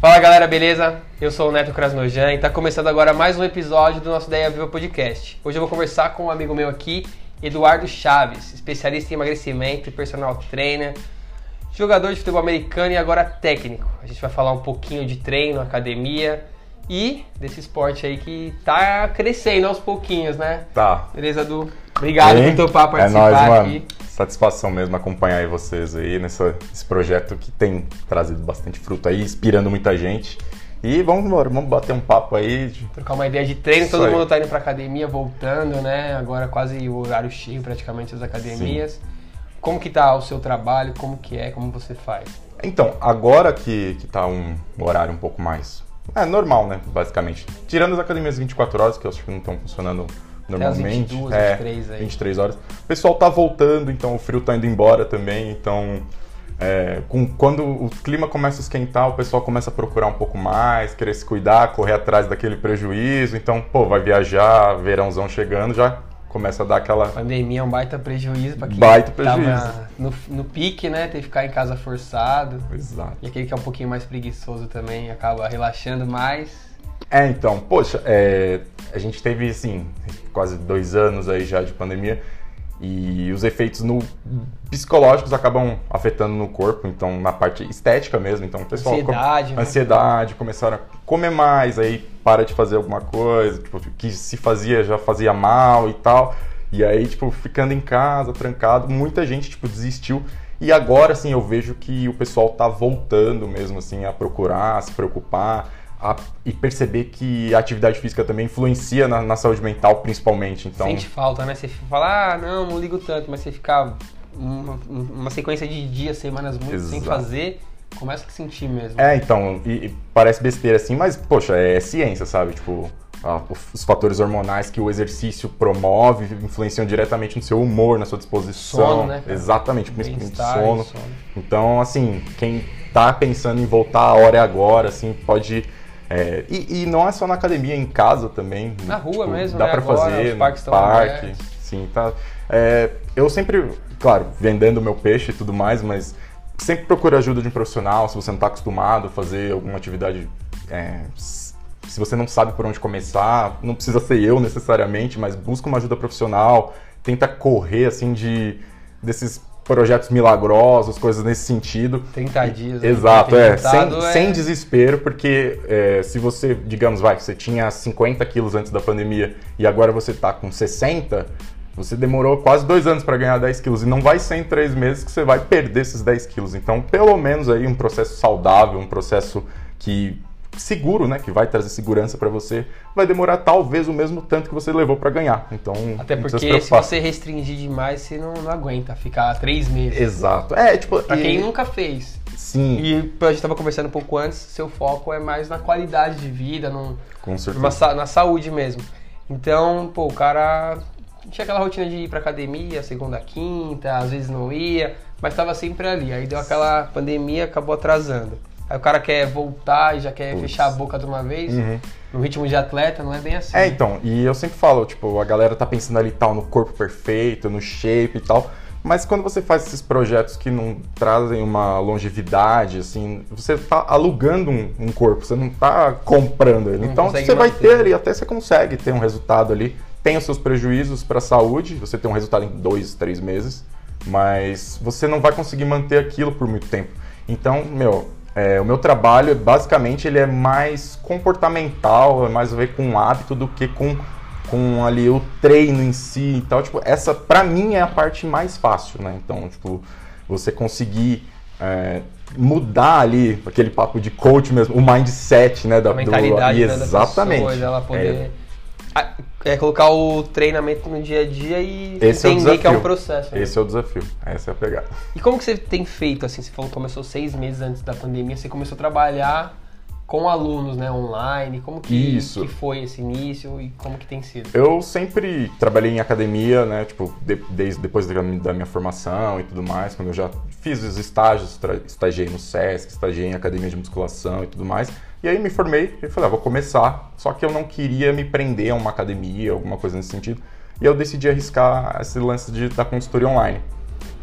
Fala galera, beleza? Eu sou o Neto Krasnojan e tá começando agora mais um episódio do nosso Ideia Viva Podcast. Hoje eu vou conversar com um amigo meu aqui, Eduardo Chaves, especialista em emagrecimento personal trainer, jogador de futebol americano e agora técnico. A gente vai falar um pouquinho de treino, academia e desse esporte aí que tá crescendo aos pouquinhos, né? Tá. Beleza, Du? Obrigado Bem, por topar participar é nóis, mano. aqui. Satisfação mesmo acompanhar aí vocês aí nessa, nesse projeto que tem trazido bastante fruto aí, inspirando muita gente. E vamos embora, vamos bater um papo aí. de- Trocar uma ideia de treino, Isso todo aí. mundo tá indo pra academia, voltando, né? Agora quase o horário cheio praticamente das academias. Como que tá o seu trabalho? Como que é? Como você faz? Então, agora que, que tá um horário um pouco mais. É normal, né? Basicamente. Tirando as academias 24 horas, que eu acho que não estão funcionando normalmente. 22, é, 23 aí. 23 horas. O pessoal tá voltando, então o frio tá indo embora também. Então, é, com, quando o clima começa a esquentar, o pessoal começa a procurar um pouco mais, querer se cuidar, correr atrás daquele prejuízo. Então, pô, vai viajar, verãozão chegando, já começa a dar aquela. Pandemia é um baita prejuízo pra quem Baita prejuízo. no, no pique, né? Ter que ficar em casa forçado. Exato. E aquele que é um pouquinho mais preguiçoso também acaba relaxando mais. É, então, poxa, é, a gente teve, assim, quase dois anos aí já de pandemia e os efeitos no psicológicos acabam afetando no corpo, então na parte estética mesmo, então o pessoal... Ansiedade, né? Ansiedade, começaram a comer mais, aí para de fazer alguma coisa, tipo, que se fazia já fazia mal e tal, e aí, tipo, ficando em casa, trancado, muita gente, tipo, desistiu. E agora, assim, eu vejo que o pessoal tá voltando mesmo, assim, a procurar, a se preocupar a- e perceber que a atividade física também influencia na, na saúde mental, principalmente. Então, Sente falta, né? Você fala, ah, não, não ligo tanto, mas você ficar uma, uma sequência de dias, semanas muito sem Exato. fazer, começa a sentir mesmo. É, então, e, e parece besteira assim, mas, poxa, é ciência, sabe? Tipo, ah, os fatores hormonais que o exercício promove influenciam diretamente no seu humor, na sua disposição. Sono, né, cara? Exatamente, principalmente sono. sono. Então, assim, quem tá pensando em voltar a hora é agora, assim, pode. É, e, e não é só na academia, em casa também. Na rua mesmo, Dá né? pra Agora, fazer, no parques estão parque. abertos. Sim, tá. É, eu sempre, claro, vendendo meu peixe e tudo mais, mas sempre procura ajuda de um profissional se você não está acostumado a fazer alguma atividade. é, se você não sabe por onde começar, não precisa ser eu necessariamente, mas busca uma ajuda profissional, tenta correr assim de desses projetos milagrosos, coisas nesse sentido. 30 dias. né? Exato, Tem é. Sem, é- sem desespero, porque é, se você, digamos, vai, você tinha 50 quilos antes da pandemia e agora você tá com 60, você demorou quase dois anos para ganhar 10 quilos. E não vai ser em três meses que você vai perder esses 10 quilos. Então, pelo menos aí um processo saudável, um processo que seguro, né, que vai trazer segurança para você, vai demorar talvez o mesmo tanto que você levou para ganhar. Então, Até porque se preocupar. você restringir demais, você não, não aguenta ficar três meses. Exato. É, tipo, Pra e- quem nunca fez. sim, E a gente tava conversando um pouco antes, seu foco é mais na qualidade de vida, num, com certeza. na saúde mesmo. Então, pô, o cara tinha aquela rotina de ir pra academia, segunda, quinta, às vezes não ia, mas tava sempre ali. Aí deu aquela pandemia, acabou atrasando. Aí o cara quer voltar e já quer Putz. fechar a boca de uma vez. Uhum. No ritmo de atleta, não é bem assim. É, então, e eu sempre falo, tipo, a galera tá pensando ali tal no corpo perfeito, no shape e tal, mas quando você faz esses projetos que não trazem uma longevidade, assim, você tá alugando um, um corpo, você não tá comprando ele. Não então você vai manter. ter ali, até você consegue ter um resultado ali, tem os seus prejuízos para a saúde, você tem um resultado em dois, três meses, mas você não vai conseguir manter aquilo por muito tempo. Então, meu, é, o meu trabalho, basicamente, ele é mais comportamental, é mais a ver com o hábito do que com, com ali o treino em si e tal. Tipo, essa, pra mim, é a parte mais fácil, né? Então, tipo, você conseguir é, mudar ali aquele papo de coach mesmo, o mindset, né? Da, a mentalidade do, né, da Exatamente. pessoa, dela poder É, é colocar o treinamento no dia a dia e Esse é entender que é um processo. né? Esse é o desafio, essa é a pegada. E como que você tem feito, assim, você falou que começou seis meses antes da pandemia, você começou a trabalhar com alunos, né, online, como que, Isso. que foi esse início e como que tem sido? Eu sempre trabalhei em academia, né? Tipo, de- desde depois da, da minha formação e tudo mais, quando eu já fiz os estágios, estagiei no SESC, estagiei em academia de musculação e tudo mais. E aí me formei e falei, ah, vou começar. Só que eu não queria me prender a uma academia, alguma coisa nesse sentido. E eu decidi arriscar esse lance de, da consultoria online.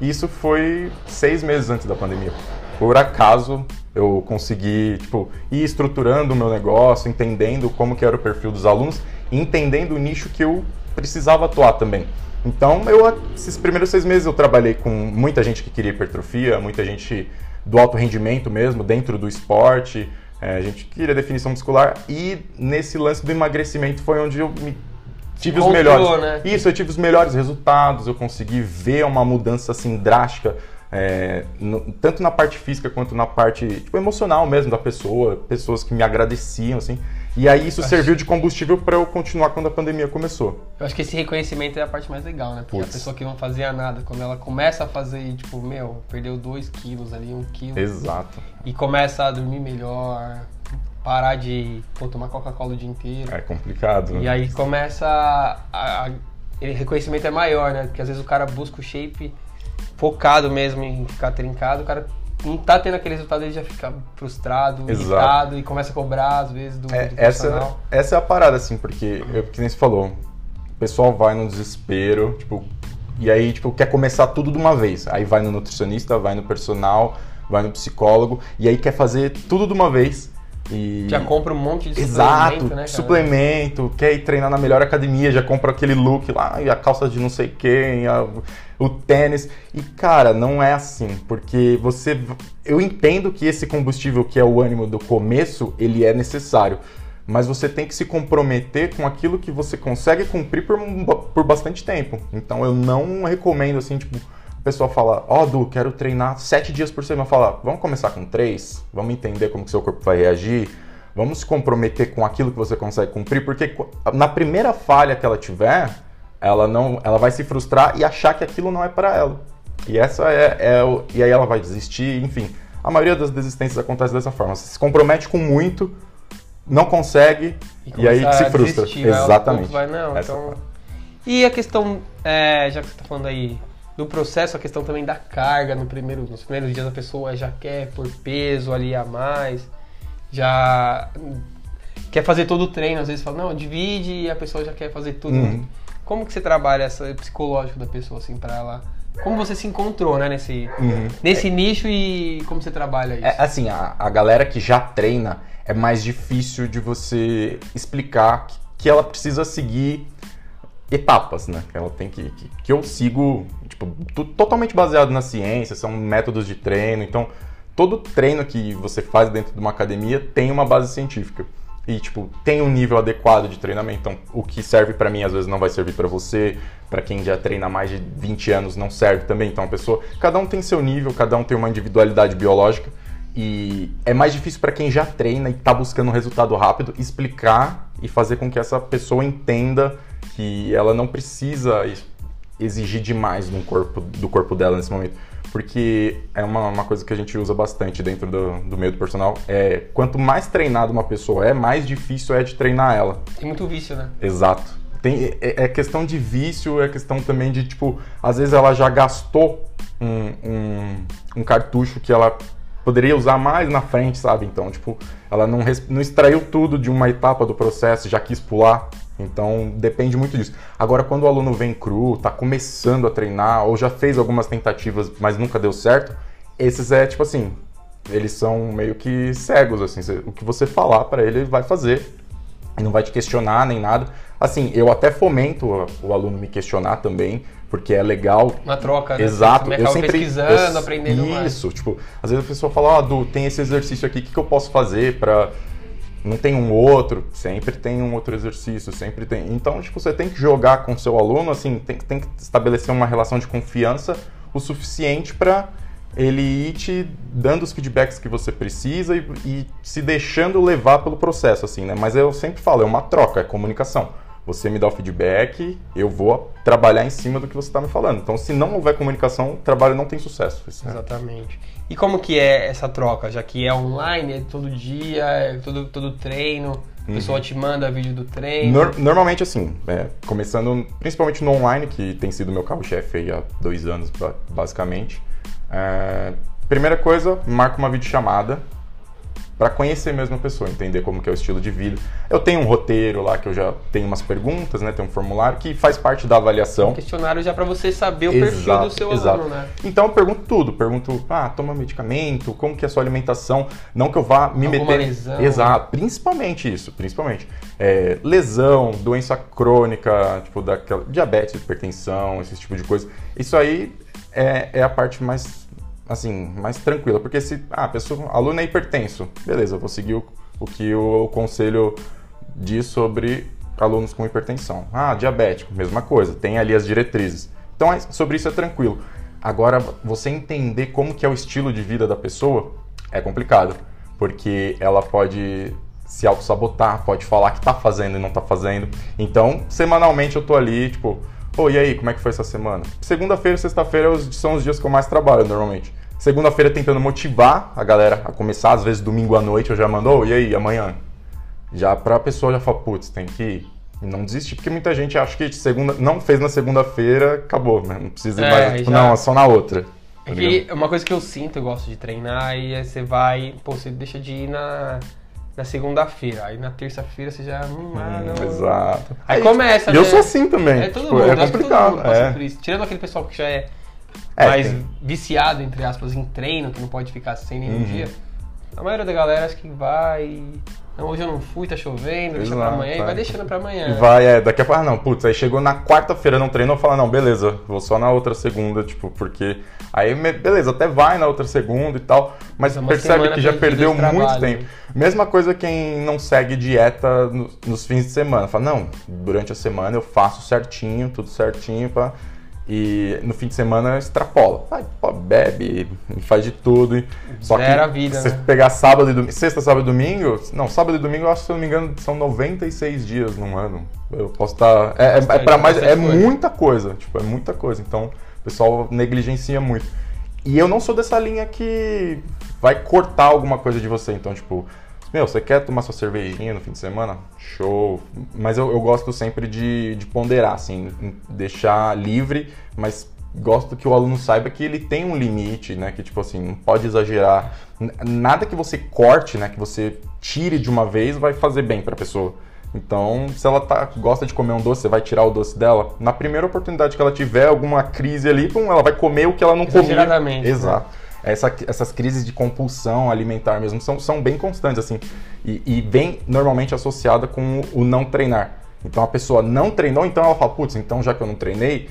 E isso foi seis meses antes da pandemia. Por acaso, eu consegui, tipo, ir estruturando o meu negócio, entendendo como que era o perfil dos alunos, entendendo o nicho que eu precisava atuar também. Então, eu, esses primeiros seis meses eu trabalhei com muita gente que queria hipertrofia, muita gente do alto rendimento mesmo, dentro do esporte, é, a gente queria definição muscular, e nesse lance do emagrecimento foi onde eu me tive os melhores. Né? Isso, eu tive os melhores resultados, eu consegui ver uma mudança assim drástica é, no, tanto na parte física quanto na parte tipo, emocional mesmo da pessoa, pessoas que me agradeciam, assim. E aí isso serviu de combustível para eu continuar quando a pandemia começou. Eu acho que esse reconhecimento é a parte mais legal, né? Porque Puts. a pessoa que não fazia nada, quando ela começa a fazer, tipo, meu, perdeu 2 quilos ali, 1 um quilo. Exato. E começa a dormir melhor, parar de pô, tomar Coca-Cola o dia inteiro. É complicado. Né? E aí começa a, a, reconhecimento é maior, né? Porque às vezes o cara busca o shape focado mesmo em ficar trincado, o cara não tá tendo aquele resultado, ele já fica frustrado, Exato. irritado e começa a cobrar, às vezes, do, é, do essa, essa é a parada, assim, porque, eu, que nem você falou, o pessoal vai no desespero, tipo, e aí, tipo, quer começar tudo de uma vez. Aí vai no nutricionista, vai no personal, vai no psicólogo, e aí quer fazer tudo de uma vez. E... Já compra um monte de Exato, suplemento, né, suplemento, quer ir treinar na melhor academia, já compra aquele look lá, e a calça de não sei quem, a, o tênis. E cara, não é assim, porque você. Eu entendo que esse combustível que é o ânimo do começo, ele é necessário. Mas você tem que se comprometer com aquilo que você consegue cumprir por, por bastante tempo. Então eu não recomendo assim, tipo, pessoa fala, ó, oh, Du, quero treinar sete dias por semana. Fala, vamos começar com três? Vamos entender como que seu corpo vai reagir? Vamos se comprometer com aquilo que você consegue cumprir, porque na primeira falha que ela tiver, ela não, ela vai se frustrar e achar que aquilo não é para ela. E essa é, é o, e aí ela vai desistir, enfim. A maioria das desistências acontece dessa forma. Você se compromete com muito, não consegue e, e aí se frustra. Desistir, Exatamente. Vai, não, então... E a questão, é, já que você está falando aí do processo, a questão também da carga no primeiro, nos primeiros dias a pessoa já quer por peso ali a mais, já quer fazer todo o treino, às vezes fala, não, divide e a pessoa já quer fazer tudo. Uhum. Como que você trabalha essa psicológico da pessoa assim para ela? Como você se encontrou, né, nesse, uhum. nesse é, nicho e como você trabalha isso? É, assim, a, a galera que já treina é mais difícil de você explicar que, que ela precisa seguir etapas, né? Que ela tem que, que, que eu sigo, tipo, totalmente baseado na ciência, são métodos de treino. Então, todo treino que você faz dentro de uma academia tem uma base científica. E, tipo, tem um nível adequado de treinamento. Então, o que serve para mim às vezes não vai servir para você. Para quem já treina mais de 20 anos não serve também. Então, a pessoa, cada um tem seu nível, cada um tem uma individualidade biológica. E é mais difícil para quem já treina e está buscando um resultado rápido explicar e fazer com que essa pessoa entenda que ela não precisa exigir demais do corpo, do corpo dela nesse momento. Porque é uma, uma coisa que a gente usa bastante dentro do, do meio do personal. É quanto mais treinada uma pessoa é, mais difícil é de treinar ela. Tem muito vício, né? Exato. Tem, é, é questão de vício, é questão também de, tipo, às vezes ela já gastou um, um, um cartucho que ela poderia usar mais na frente, sabe? Então, tipo, ela não, não extraiu tudo de uma etapa do processo, já quis pular. Então depende muito disso. Agora, quando o aluno vem cru, está começando a treinar ou já fez algumas tentativas, mas nunca deu certo, esses é tipo assim, eles são meio que cegos assim. O que você falar para ele, ele vai fazer, não vai te questionar nem nada. Assim, eu até fomento o aluno me questionar também, porque é legal. Uma troca, né? Exato. Eu sempre pesquisando, eu, aprendendo isso, mais. Tipo, às vezes a pessoa fala, ah, Du, tem esse exercício aqui, o que, que eu posso fazer para não tem um outro, sempre tem um outro exercício, sempre tem. Então, tipo, você tem que jogar com seu aluno, assim, tem, tem que estabelecer uma relação de confiança o suficiente para ele ir te dando os feedbacks que você precisa e, e, se deixando levar pelo processo, assim, né? Mas eu sempre falo, é uma troca, é comunicação. Você me dá o feedback, eu vou trabalhar em cima do que você está me falando. Então, se não houver comunicação, o trabalho não tem sucesso. Exatamente. É. E como que é essa troca? Já que é online, é todo dia, é todo, todo treino, a pessoa uhum. te manda vídeo do treino? Nor normalmente assim, é, começando principalmente no online, que tem sido meu carro-chefe há dois anos, basicamente. É, primeira coisa, marca uma videochamada. Para conhecer mesmo a pessoa, entender como que é o estilo de vida. Eu tenho um roteiro lá que eu já tenho umas perguntas, né? Tem um formulário que faz parte da avaliação. Um questionário já para você saber o exato, perfil do seu exato. aluno, né? Então eu pergunto tudo, pergunto, ah, toma medicamento, como que é a sua alimentação, não que eu vá me Alguma meter. Lesão. Exato, principalmente isso, principalmente é, lesão, doença crônica, tipo daquela diabetes, hipertensão, esse tipo de coisa. Isso aí é, é a parte mais assim, mais tranquila. Porque se ah, a pessoa, aluno é hipertenso, beleza, eu vou seguir o, o que o, conselho diz sobre alunos com hipertensão. Ah, diabético, mesma coisa, tem ali as diretrizes. Então, é, sobre isso é tranquilo. Agora, você entender como que é o estilo de vida da pessoa é complicado, porque ela pode se auto-sabotar, pode falar que tá fazendo e não tá fazendo. Então, semanalmente eu tô ali, tipo, Pô, e aí, como é que foi essa semana? Segunda-feira e sexta-feira são os dias que eu mais trabalho normalmente. Segunda-feira tentando motivar a galera a começar, às vezes domingo à noite eu já mando, oh, e aí, amanhã? Já pra pessoa já falar, putz, tem que ir. Não desistir, porque muita gente acha que segunda, não fez na segunda-feira, acabou, né? Não precisa ir é, mais, tipo, já... não, é só na outra. Tá é uma coisa que eu sinto, eu gosto de treinar, e aí você vai, pô, você deixa de ir na na segunda-feira. Aí na terça-feira você já. Hum, ah, não. Exato. Aí, aí começa. E né? eu sou assim também. É todo tipo, mundo. É complicado. é. Tirando aquele pessoal que já é, é mais tem. viciado, entre aspas, em treino, que não pode ficar sem nenhum uhum. dia. A maioria da galera acho que vai. Não, hoje eu não fui, tá chovendo, deixa Exato, pra amanhã e vai deixando pra amanhã. Vai, é, daqui a pouco, ah, não, putz, aí chegou na quarta-feira, não treinou, fala, não, beleza, vou só na outra segunda, tipo, porque. Aí, beleza, até vai na outra segunda e tal, mas é percebe que já perdeu muito tempo. Mesma coisa quem não segue dieta nos, nos fins de semana, fala, não, durante a semana eu faço certinho, tudo certinho, pra e no fim de semana extrapola. Vai, pô, bebe, faz de tudo. Só que a vida, se né? pegar sábado e domingo, sexta, sábado e domingo, não, sábado e domingo eu acho, se eu não me engano, são 96 dias num ano. Eu posso estar. Tá, é, é, é para mais. É muita coisa. Tipo, é muita coisa. Então, o pessoal negligencia muito. E eu não sou dessa linha que vai cortar alguma coisa de você. Então, tipo, meu, você quer tomar sua cervejinha no fim de semana? Show. Mas eu, eu gosto sempre de, de ponderar, assim, deixar livre, mas gosto que o aluno saiba que ele tem um limite, né? Que tipo assim, não pode exagerar. Nada que você corte, né? Que você tire de uma vez vai fazer bem para a pessoa. Então, se ela tá, gosta de comer um doce, você vai tirar o doce dela. Na primeira oportunidade que ela tiver alguma crise ali, pum, ela vai comer o que ela não comia. Né? Exato. Né? Essa, essas crises de compulsão alimentar mesmo são, são bem constantes, assim, e, e bem normalmente associada com o não treinar. Então a pessoa não treinou, então ela fala, putz, então já que eu não treinei,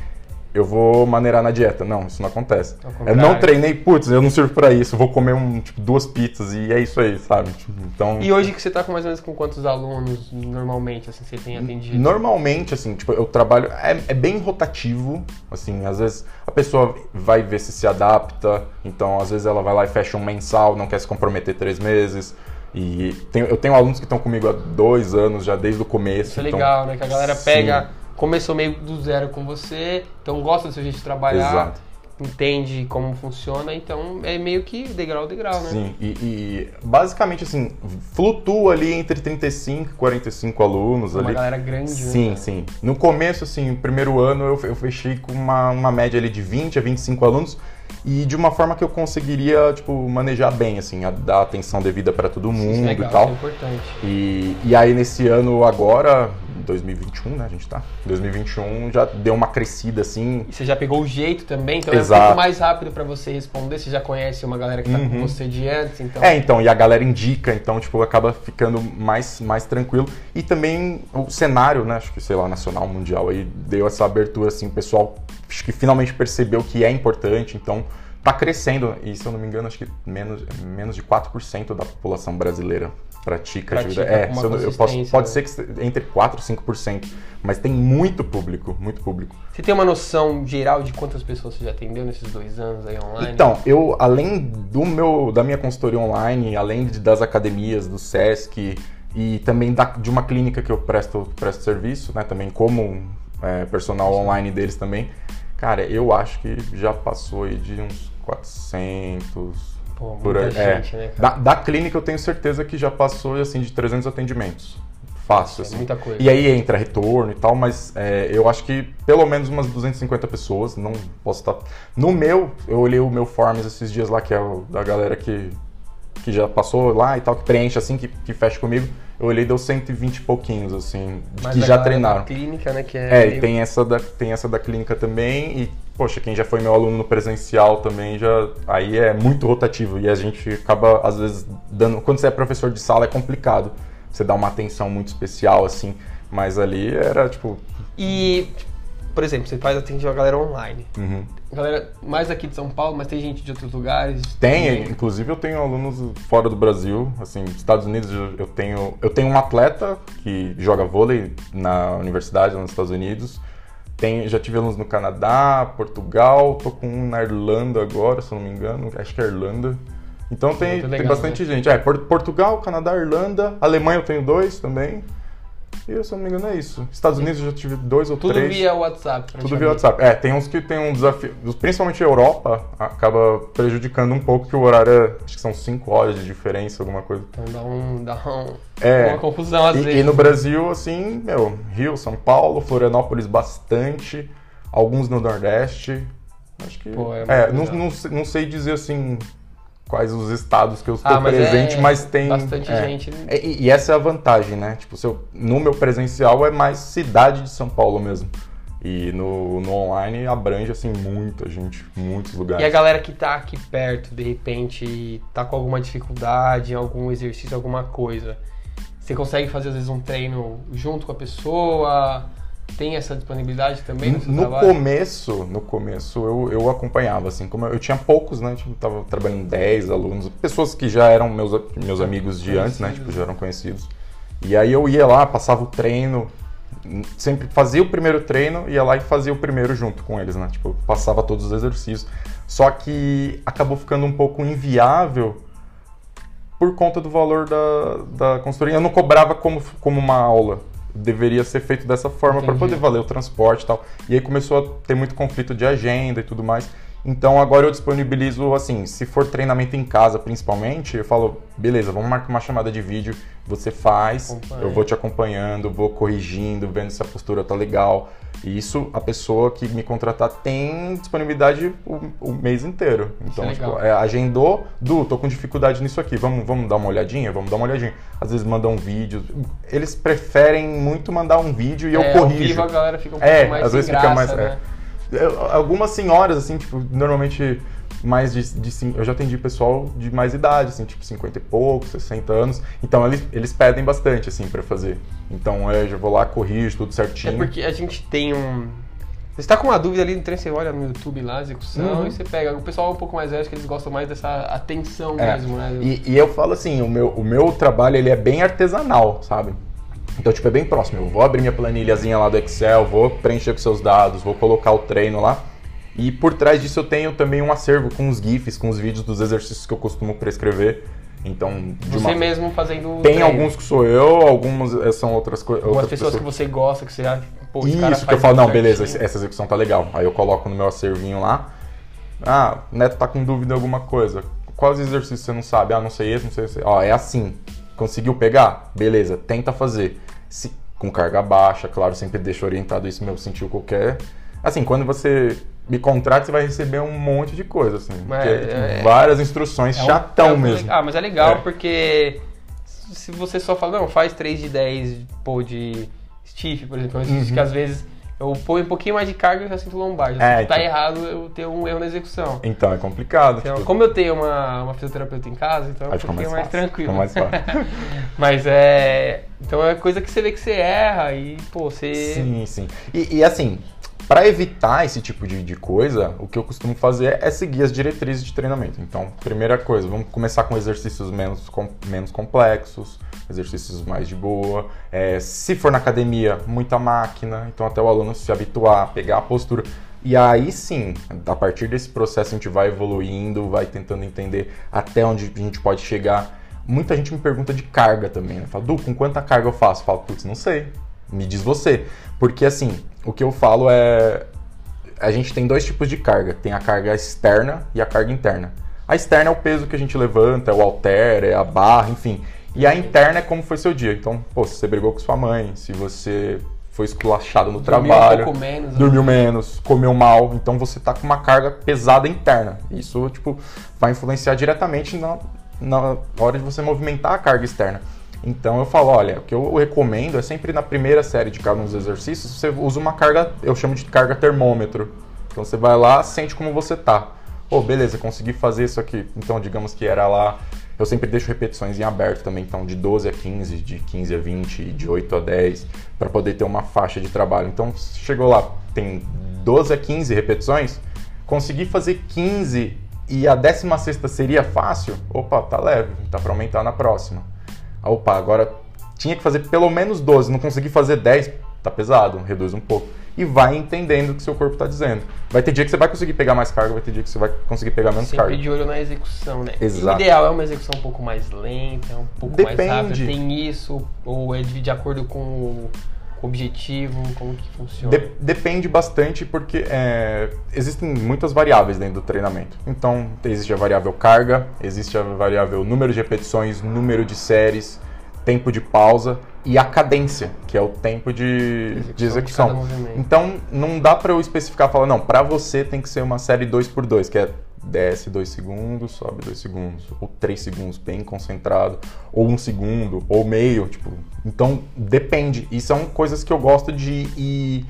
eu vou maneirar na dieta. Não, isso não acontece. Eu não treinei, putz, eu não sirvo para isso, vou comer um, tipo, duas pizzas e é isso aí, sabe? Tipo, então... E hoje que você tá com mais ou menos com quantos alunos normalmente, assim, você tem atendido? Normalmente, assim, tipo, eu trabalho, é, é bem rotativo, assim, às vezes a pessoa vai ver se se adapta, então às vezes ela vai lá e fecha um mensal, não quer se comprometer três meses. E tem, eu tenho alunos que estão comigo há dois anos, já desde o começo. Isso é então, legal, né? Que a galera pega... Sim começou meio do zero com você, então gosta do seu jeito de trabalhar. Exato. Entende como funciona, então é meio que degrau degrau, né? Sim, e, e basicamente assim, flutua ali entre 35 e 45 alunos uma ali. Uma galera grande, Sim, né? sim. No começo, assim, primeiro ano eu, eu fechei com uma, uma média ali de 20 a 25 alunos e de uma forma que eu conseguiria, tipo, manejar bem, assim, a, dar atenção devida para todo mundo é legal, e tal. É importante. E, e aí nesse ano agora, 2021, né, a gente tá? 2021 já deu uma crescida, assim. E você já pegou o jeito também, então Exato. é um pouco mais rápido para você responder, você já conhece uma galera que tá uhum. com você de antes, então... É, então, e a galera indica, então, tipo, acaba ficando mais, mais tranquilo. E também o cenário, né, acho que, sei lá, nacional, mundial, aí deu essa abertura, assim, o pessoal acho que finalmente percebeu que é importante, então está crescendo, e se eu não me engano, acho que menos, menos de 4% da população brasileira pratica, pratica. É, eu, eu posso, pode ser que entre 4% e 5%, mas tem muito público, muito público. Você tem uma noção geral de quantas pessoas você já atendeu nesses dois anos aí online? Então, eu, além do meu, da minha consultoria online, além de, das academias, do SESC, e também da, de uma clínica que eu presto, presto serviço, né, também como é, personal online deles também, Cara, eu acho que já passou aí de uns 400. Pô, por aí. Gente, é. né, da, da, clínica eu tenho certeza que já passou assim de 300 atendimentos. Fácil, é assim. muita coisa. E aí entra retorno e tal, mas é, eu acho que pelo menos umas 250 pessoas, não posso estar... No meu, eu olhei o meu Forms esses dias lá, que é o da galera que que já passou lá e tal, que preenche assim, que, que fecha comigo. Eu olhei deu 120 e pouquinhos, assim, Mas que já treinaram. clínica, né? Que é, É, e meio- tem essa, da, tem essa da clínica também. E, poxa, quem já foi meu aluno no presencial também, já aí é muito rotativo. E a gente acaba, às vezes, dando. Quando você é professor de sala é complicado. Você dá uma atenção muito especial, assim. Mas ali era tipo. E, por exemplo, você faz atender a galera online. uhum. Galera mais aqui de São Paulo, mas tem gente de outros lugares. Tem, também. inclusive eu tenho alunos fora do Brasil, assim, Estados Unidos eu- tenho, eu tenho um atleta que joga vôlei na universidade lá nos Estados Unidos. Tem, já tive alunos no Canadá, Portugal, tô com um na Irlanda agora, se eu não me engano, acho que é Irlanda. Então tem, Muito tem legal, bastante né? gente. É, Por- Portugal, Canadá, Irlanda, Alemanha eu tenho dois também. E se eu não me engano é isso. Estados Unidos eu já tive dois ou Tudo três. via WhatsApp. Tudo via. WhatsApp. É, tem uns que tem um desafio. Principalmente a Europa acaba prejudicando um pouco, que o horário é. Acho que são 5 horas de diferença, alguma coisa. Então dá, um, dá um, É. uma confusão às E, vezes. e no Brasil, assim, meu, Rio, São Paulo, Florianópolis bastante, alguns no Nordeste. Acho que. Pô, é é, não, não, não sei dizer assim quais os estados que eu estou Ah, mas presente, é mas tem. bastante é. gente, né? E, e essa é a vantagem, né? Tipo, se eu- no meu presencial é mais cidade de São Paulo mesmo. E no, no online abrange, assim, muita gente, muitos lugares. E a galera que tá aqui perto, de repente, tá com alguma dificuldade, algum exercício, alguma coisa. Você consegue fazer, às vezes, um treino junto com a pessoa? Tem essa disponibilidade também no No trabalho? começo, no começo eu, eu acompanhava, assim, como eu, eu tinha poucos, né? Tipo, tava trabalhando 10 alunos, pessoas que já eram meus, meus amigos de antes, né? Tipo, já eram conhecidos. E aí eu ia lá, passava o treino, sempre fazia o primeiro treino, ia lá e fazia o primeiro junto com eles, né? Tipo, passava todos os exercícios. Só que acabou ficando um pouco inviável por conta do valor da, da consultoria. Eu não cobrava como, como uma aula. Deveria ser feito dessa forma para poder valer o transporte e tal. E aí começou a ter muito conflito de agenda e tudo mais. Então agora eu disponibilizo, assim, se for treinamento em casa principalmente, eu falo, beleza, vamos marcar uma chamada de vídeo, você faz, Acompanha. eu vou te acompanhando, vou corrigindo, vendo se a postura tá legal. E isso a pessoa que me contratar tem disponibilidade o, o mês inteiro. Então, é tipo, é, agendou, Du, tô com dificuldade nisso aqui, vamos, vamos dar uma olhadinha? Vamos dar uma olhadinha. Às vezes mandam um vídeo. Eles preferem muito mandar um vídeo e eu é, Ao corrijo. vivo a galera fica um É, pouco mais às vezes fica graça, mais- né? Eu- algumas senhoras, assim, tipo, normalmente mais de, de Eu já atendi pessoal de mais idade, assim, tipo 50 e poucos, 60 anos. Então eles, eles pedem bastante, assim, pra fazer. Então eu já vou lá, corrijo tudo É certinho. porque a gente tem um. Você está com uma dúvida ali no treino, você olha no YouTube lá, execução, Uhum. e você pega. O pessoal um pouco mais velho, que eles gostam mais dessa atenção É. mesmo, né? E, e eu falo assim, o meu, o meu trabalho ele é bem artesanal, sabe? Então, tipo, é bem próximo. Eu vou abrir minha planilhazinha lá do Excel, vou preencher com seus dados, vou colocar o treino lá. E por trás disso eu tenho também um acervo com os GIFs, com os vídeos dos exercícios que eu costumo prescrever. Então, de Você uma... mesmo fazendo. Tem treino. alguns que sou eu, alguns eh, são outras coisas. Algumas pessoas que você gosta, que você acha. Pô, Isso, que eu falo, não, certinho. beleza, essa execução tá legal. Aí eu coloco no meu acervinho lá. Ah, o Neto tá com dúvida em alguma coisa. Quais exercícios você não sabe? Ah, não sei esse, não sei esse. Ó, é assim. Conseguiu pegar? Beleza, tenta fazer. Se, com carga baixa, claro, sempre deixo orientado isso, meu, sentiu qualquer. Assim, quando você me contrata, você vai receber um monte de coisa, assim. É, é- tipo, várias instruções, É chatão é um- mesmo. Ah, mas é legal É. porque se você só fala, não, faz 3 de 10, pô, de stiff, por exemplo, um Uhum. que às vezes eu ponho um pouquinho mais de carga e já sinto lombar. Já É, sinto tá então. errado eu ter um erro na execução. Então é complicado. Então, tipo, como eu tenho uma, uma fisioterapeuta em casa, então é um aí pouquinho mais mais, tranquilo. mais fácil. Mas é. Então é coisa que você vê que você erra e, pô, você. Sim, sim. E, e, assim, para evitar esse tipo de, de coisa, o que eu costumo fazer é seguir as diretrizes de treinamento. Então, primeira coisa, vamos começar com exercícios menos, com- menos complexos, exercícios mais de boa. É, se for na academia, muita máquina, então até o aluno se habituar, pegar a postura. E aí sim, a partir desse processo a gente vai evoluindo, vai tentando entender até onde a gente pode chegar. Muita gente me pergunta de carga também, né? Fala, Du, com quanta carga eu faço? Eu falo, putz, não sei. Me diz você. Porque assim, o que eu falo é. A gente tem dois tipos de carga. Tem a carga externa e a carga interna. A externa é o peso que a gente levanta, é o halter, é a barra, enfim. E a interna é como foi seu dia. Então, pô, se você brigou com sua mãe, se você foi esculachado no Dormiu trabalho um menos. né? dormiu menos, comeu mal, então você tá com uma carga pesada interna. Isso, tipo, vai influenciar diretamente na, na hora de você movimentar a carga externa. Então eu falo, olha, o que eu recomendo é sempre na primeira série de cada um dos exercícios, você usa uma carga, eu chamo de carga termômetro. Então você vai lá, sente como você tá. Pô, beleza, consegui fazer isso aqui. Então digamos que era lá, eu sempre deixo repetições em aberto também, então de 12 a 15, de 15 a 20, de 8 a 10, para poder ter uma faixa de trabalho. Então chegou lá, tem 12 a 15 repetições, consegui fazer 15 e a 16 seria fácil, opa, tá leve, tá para aumentar na próxima. Ah, opa, agora tinha que fazer pelo menos 12, não consegui fazer 10, tá pesado, reduz um pouco. E vai entendendo o que seu corpo está dizendo. Vai ter dia que você vai conseguir pegar mais carga, vai ter dia que você vai conseguir pegar menos Sempre carga. de olho na execução, né? Exato. O ideal é uma execução um pouco mais lenta, um pouco mais Depende. rápida. Tem isso, ou é de, de acordo com o objetivo, como que funciona? De- depende bastante porque é, existem muitas variáveis dentro do treinamento. Então, existe a variável carga, existe a variável número de repetições, número de séries, tempo de pausa e a cadência, que é o tempo de, de execução. movimento. Então, não dá para eu especificar, falar, não, para você tem que ser uma série 2x2, que é desce 2 segundos, sobe 2 segundos, ou 3 segundos, bem concentrado, ou 1 um segundo, ou meio, tipo. Então, depende. E são coisas que eu gosto de ir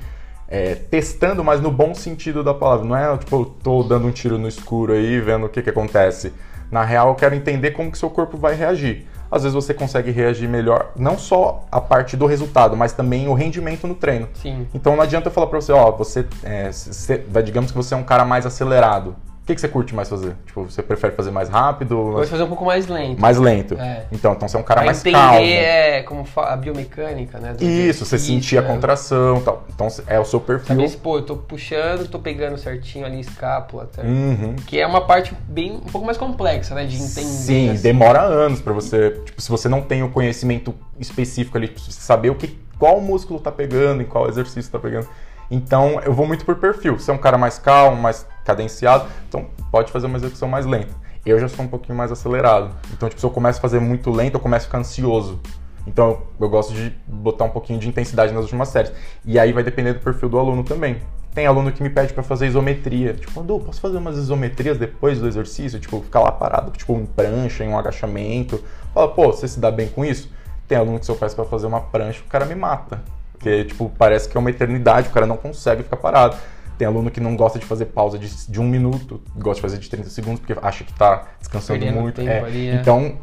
é, testando, mas no bom sentido da palavra. Não é, tipo, eu tô dando um tiro no escuro aí, vendo o que que acontece. Na real, eu quero entender como que seu corpo vai reagir. Às vezes você consegue reagir melhor, não só a parte do resultado, mas também o rendimento no treino. Sim. Então não adianta eu falar pra você, ó, você, é, cê- vai- digamos que você é um cara mais acelerado. O que, que você curte mais fazer? Tipo, você prefere fazer mais rápido, Pode fazer um pouco mais lento. mais lento? É. Então, então você é um cara pra mais entender calmo. é, como a biomecânica, né? Isso, você sentir a né? contração e tal. Então é o seu perfil. Saber se, pô, eu tô puxando, tô pegando certinho ali a escápula, tá? Uhum. Que é uma parte bem, um pouco mais complexa, né? De entender. Sim, assim. demora anos pra você. Tipo, se você não tem o conhecimento específico ali, você saber o que, qual músculo tá pegando, em qual exercício tá pegando. Então, eu vou muito por perfil. Você é um cara mais calmo, mais cadenciado, então pode fazer uma execução mais lenta. Eu já sou um pouquinho mais acelerado. Então, tipo, se eu começo a fazer muito lento, eu começo a ficar ansioso. Então, eu gosto de botar um pouquinho de intensidade nas últimas séries. E aí vai depender do perfil do aluno também. Tem aluno que me pede pra fazer isometria. Tipo, Andu, posso fazer umas isometrias depois do exercício? Tipo, ficar lá parado, tipo, em prancha, em um agachamento. Fala, pô, você se dá bem com isso? Tem aluno que se eu peço pra fazer uma prancha, o cara me mata. Porque, tipo, parece que é uma eternidade, o cara não consegue ficar parado. Tem aluno que não gosta de fazer pausa de, de um minuto, gosta de fazer de 30 segundos, porque acha que tá descansando Perdendo muito. É. ali, é. Então,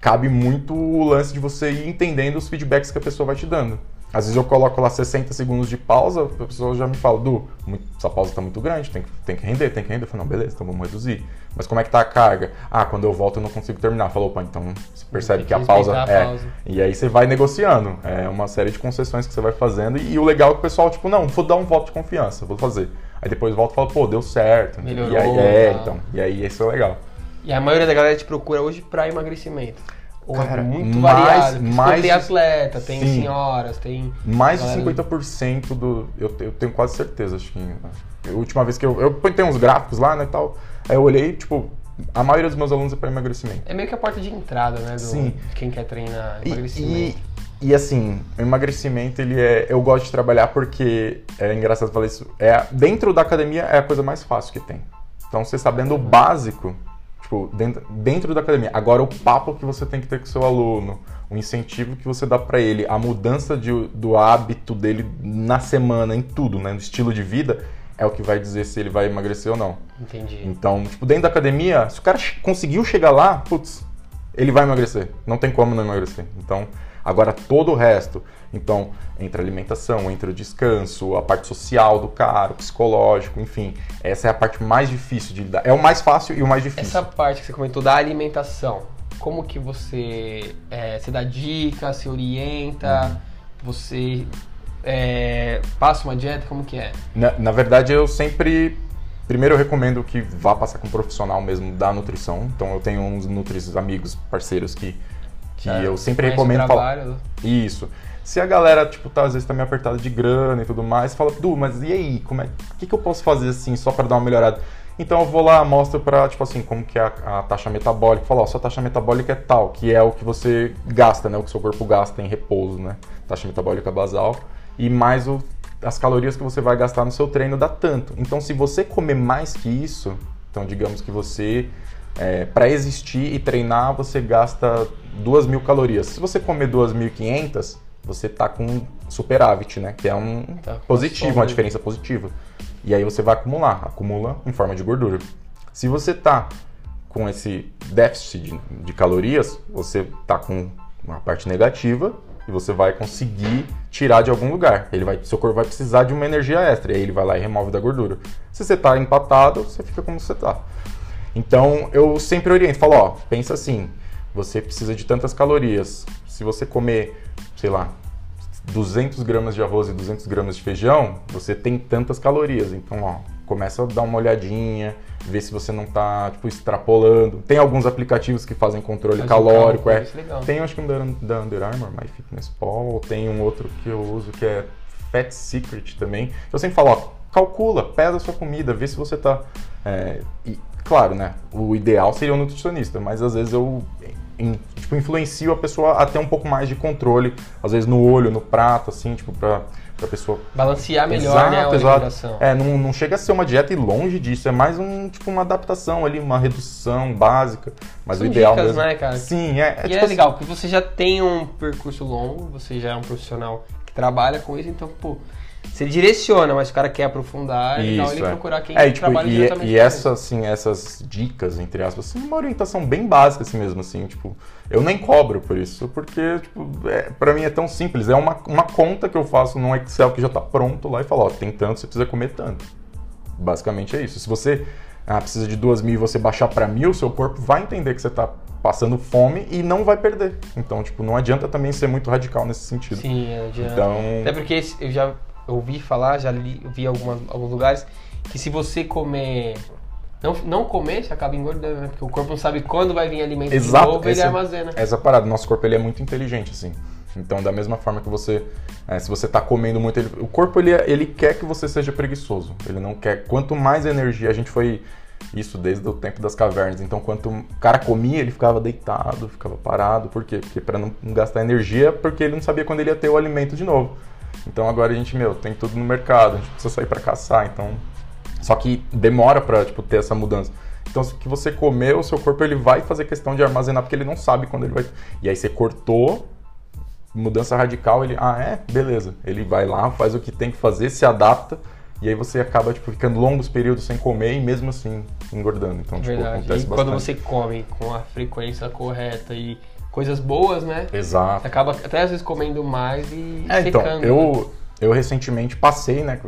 cabe muito o lance de você ir entendendo os feedbacks que a pessoa vai te dando. Às vezes eu coloco lá 60 segundos de pausa, a pessoa já me fala, Du, essa pausa tá muito grande, tem que, tem que render, tem que render. Eu falo, não, beleza, então vamos reduzir. Mas como é que tá a carga? Ah, quando eu volto eu não consigo terminar. Falou, opa, então você percebe Tem que a que pausa a é. pausa. E aí você vai negociando. É uma série de concessões que você vai fazendo. E, o legal é que o pessoal, tipo, não, vou dar um voto de confiança, vou fazer. Aí depois volta e fala, pô, deu certo. Melhorou, E aí, é, então. E aí isso é legal. E a maioria da galera te procura hoje pra emagrecimento. Ou Cara, é muito mais- variado. mais tem atleta, tem Sim. senhoras, tem. Mais de Galera- 50% do. Eu, eu tenho quase certeza, acho que. A última vez que eu. Eu tenho uns gráficos lá, né, e tal. Aí eu olhei, tipo, a maioria dos meus alunos é para emagrecimento. É meio que a porta de entrada, né? Do, Sim. De quem quer treinar E, emagrecimento. e, e, assim, o emagrecimento, ele é. Eu gosto de trabalhar porque. É engraçado falar isso. É, dentro da academia é a coisa mais fácil que tem. Então, você sabendo o básico, tipo, dentro, dentro da academia. Agora, o papo que você tem que ter com o seu aluno, o incentivo que você dá pra ele, a mudança de- do hábito dele na semana, em tudo, né? No estilo de vida, é o que vai dizer se ele vai emagrecer ou não. Entendi. Então, tipo, dentro da academia, se o cara conseguiu chegar lá, putz, ele vai emagrecer. Não tem como não emagrecer. Então, agora todo o resto. Então, entre a alimentação, entre o descanso, a parte social do cara, o psicológico, enfim. Essa é a parte mais difícil de lidar. É o mais fácil e o mais difícil. Essa parte que você comentou da alimentação, como que você é, se dá dicas, se orienta, Uhum. você é, passa uma dieta, como que é? Na, na verdade, eu sempre. Primeiro, eu recomendo que vá passar com um profissional mesmo da nutrição. Então, eu tenho uns nutris amigos, parceiros que, que Já eu sempre recomendo falar. trabalho? Isso. Se a galera, tipo, tá, às vezes tá meio apertada de grana e tudo mais, fala, Du, mas e aí? Como é, que, que eu posso fazer assim, só pra dar uma melhorada? Então eu vou lá, mostro pra, tipo assim, como que é a, a taxa metabólica. Falo, ó, sua taxa metabólica é tal, que é o que você gasta, né? O que seu corpo gasta em repouso, né? Taxa metabólica basal. E mais o, as calorias que você vai gastar no seu treino dá tanto. Então se você comer mais que isso, então digamos que você é, para existir e treinar, você gasta 2 mil calorias. Se você comer 2.500, você tá com superávit, né? Que é um Tá, positivo, uma diferença positiva. E aí você vai acumular, acumula em forma de gordura. Se você tá com esse déficit de, de calorias, você tá com uma parte negativa e você vai conseguir tirar de algum lugar. Ele vai, seu corpo vai precisar de uma energia extra e aí ele vai lá e remove da gordura. Se você tá empatado, você fica como você tá. Então eu sempre oriento, falo, ó, pensa assim, você precisa de tantas calorias. Se você comer, sei lá, 200 gramas de arroz e 200 gramas de feijão, você tem tantas calorias. Então, ó, começa a dar uma olhadinha, ver se você não tá, tipo, extrapolando. Tem alguns aplicativos que fazem controle calórico, é. é legal. Tem, acho que um da, da Under Armour, MyFitnessPal, tem um outro que eu uso que é Fat Secret também. Eu sempre falo, ó, calcula, pesa a sua comida, vê se você tá... é, e, claro, né, o ideal seria um nutricionista, mas às vezes eu in- tipo, influencio a pessoa a ter um pouco mais de controle, às vezes no olho, no prato, assim, tipo, pra, pra pessoa Balancear melhor, né, a alimentação. é, não, não chega a ser uma dieta e longe disso, é mais um tipo uma adaptação ali, uma redução básica. Mas São o ideal dicas, mesmo. né, cara? Sim, é, é E tipo é assim- legal, porque você já tem um percurso longo, você já é um profissional que trabalha com isso, então, pô, você direciona, mas o cara quer aprofundar, é legal ele Isso, é. procurar quem É, e, tipo, trabalha e, diretamente e essa, assim, essas dicas, entre aspas, assim, uma orientação bem básica assim mesmo, assim, tipo, eu nem cobro por isso, porque, tipo, é, pra mim é tão simples, é uma, uma conta que eu faço num Excel que já tá pronto lá e falo, ó, tem tanto, você precisa comer tanto. Basicamente é isso. Se você ah, precisa de duas mil e você baixar pra mil, seu corpo vai entender que você tá passando fome e não vai perder. Então, tipo, não adianta também ser muito radical nesse sentido. Sim, adianta. Então, Até porque eu já ouvi falar, já li, vi algumas, alguns lugares, que se você comer. Não, não comer, você acaba engordando, né? Porque o corpo não sabe quando vai vir alimento Exato, de novo, ele esse é- armazena. essa parada, nosso corpo ele é muito inteligente, assim. Então, da mesma forma que você, é, se você tá comendo muito, ele- o corpo ele, ele quer que você seja preguiçoso. Ele não quer. Quanto mais energia, a gente foi isso desde o tempo das cavernas. Então, quanto o cara comia, ele ficava deitado, ficava parado. Por quê? Porque para não não gastar energia, porque ele não sabia quando ele ia ter o alimento de novo. Então, agora a gente, meu, tem tudo no mercado, a gente precisa sair para caçar. Então, só que demora pra, tipo, ter essa mudança. Então, se que você comer, o seu corpo ele vai fazer questão de armazenar, porque ele não sabe quando ele vai. E aí você cortou, mudança radical, ele, ah, é? Beleza. Ele vai lá, faz o que tem que fazer, se adapta, e aí você acaba, tipo, ficando longos períodos sem comer e mesmo assim engordando. Então, tipo, Verdade. acontece E quando bastante. você come com a frequência correta e coisas boas, né? Você Exato. acaba até às vezes comendo mais e É, então, secando. né? eu, eu recentemente passei, né?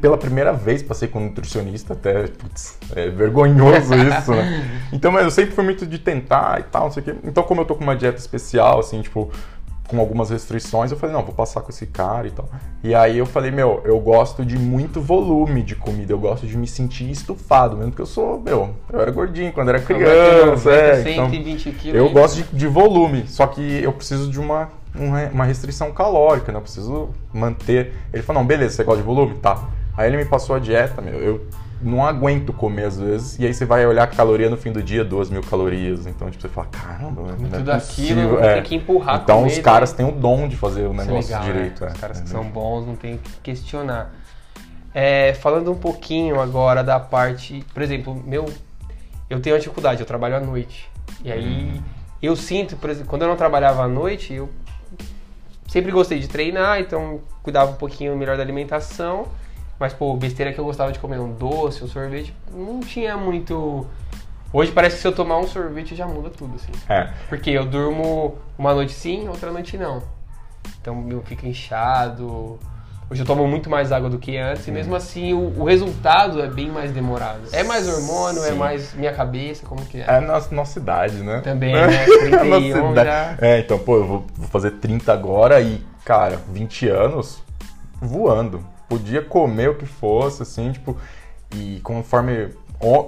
Pela primeira vez passei com um nutricionista, até, putz, é vergonhoso isso, né? Então, mas eu sempre fui muito de tentar e tal, não sei o quê. Então, como eu tô com uma dieta especial, assim, tipo, com algumas restrições, eu falei, não, vou passar com esse cara e tal. E aí eu falei, meu, eu gosto de muito volume de comida, eu gosto de me sentir estufado, mesmo porque eu sou, meu, eu era gordinho quando era criança, é, então... 120 quilos. Eu gosto de, de volume, só que eu preciso de uma, uma uma restrição calórica, né? Eu preciso manter. Ele falou, não, beleza, você gosta de volume? Tá. Aí ele me passou a dieta, meu. Eu não aguento comer às vezes. E aí você vai olhar a caloria no fim do dia, duas mil calorias. Então, tipo, você fala, caramba, não é Tudo aquilo É. tem que empurrar Então os caras né? têm o dom de fazer o Isso é negócio legal, direito. né? é. Os caras que É, são bons não tem que questionar. É, falando um pouquinho agora da parte, por exemplo, meu, eu tenho uma dificuldade, eu trabalho à noite. E aí Hum. eu sinto, por exemplo, quando eu não trabalhava à noite, eu sempre gostei de treinar, então cuidava um pouquinho melhor da alimentação. Mas, pô, besteira que eu gostava de comer, um doce, um sorvete, não tinha muito. Hoje parece que se eu tomar um sorvete já muda tudo, assim. É. Porque eu durmo uma noite sim, outra noite não. Então eu fico inchado. Hoje eu tomo muito mais água do que antes e mesmo assim o, o resultado é bem mais demorado. É mais hormônio, é Sim. mais minha cabeça, como que é? É a nossa, nossa idade, né? Também, né? A 31 nossa idade. já. É, então, pô, eu vou, vou fazer 30 agora e, cara, 20 anos voando. Podia comer o que fosse, assim, tipo. E conforme.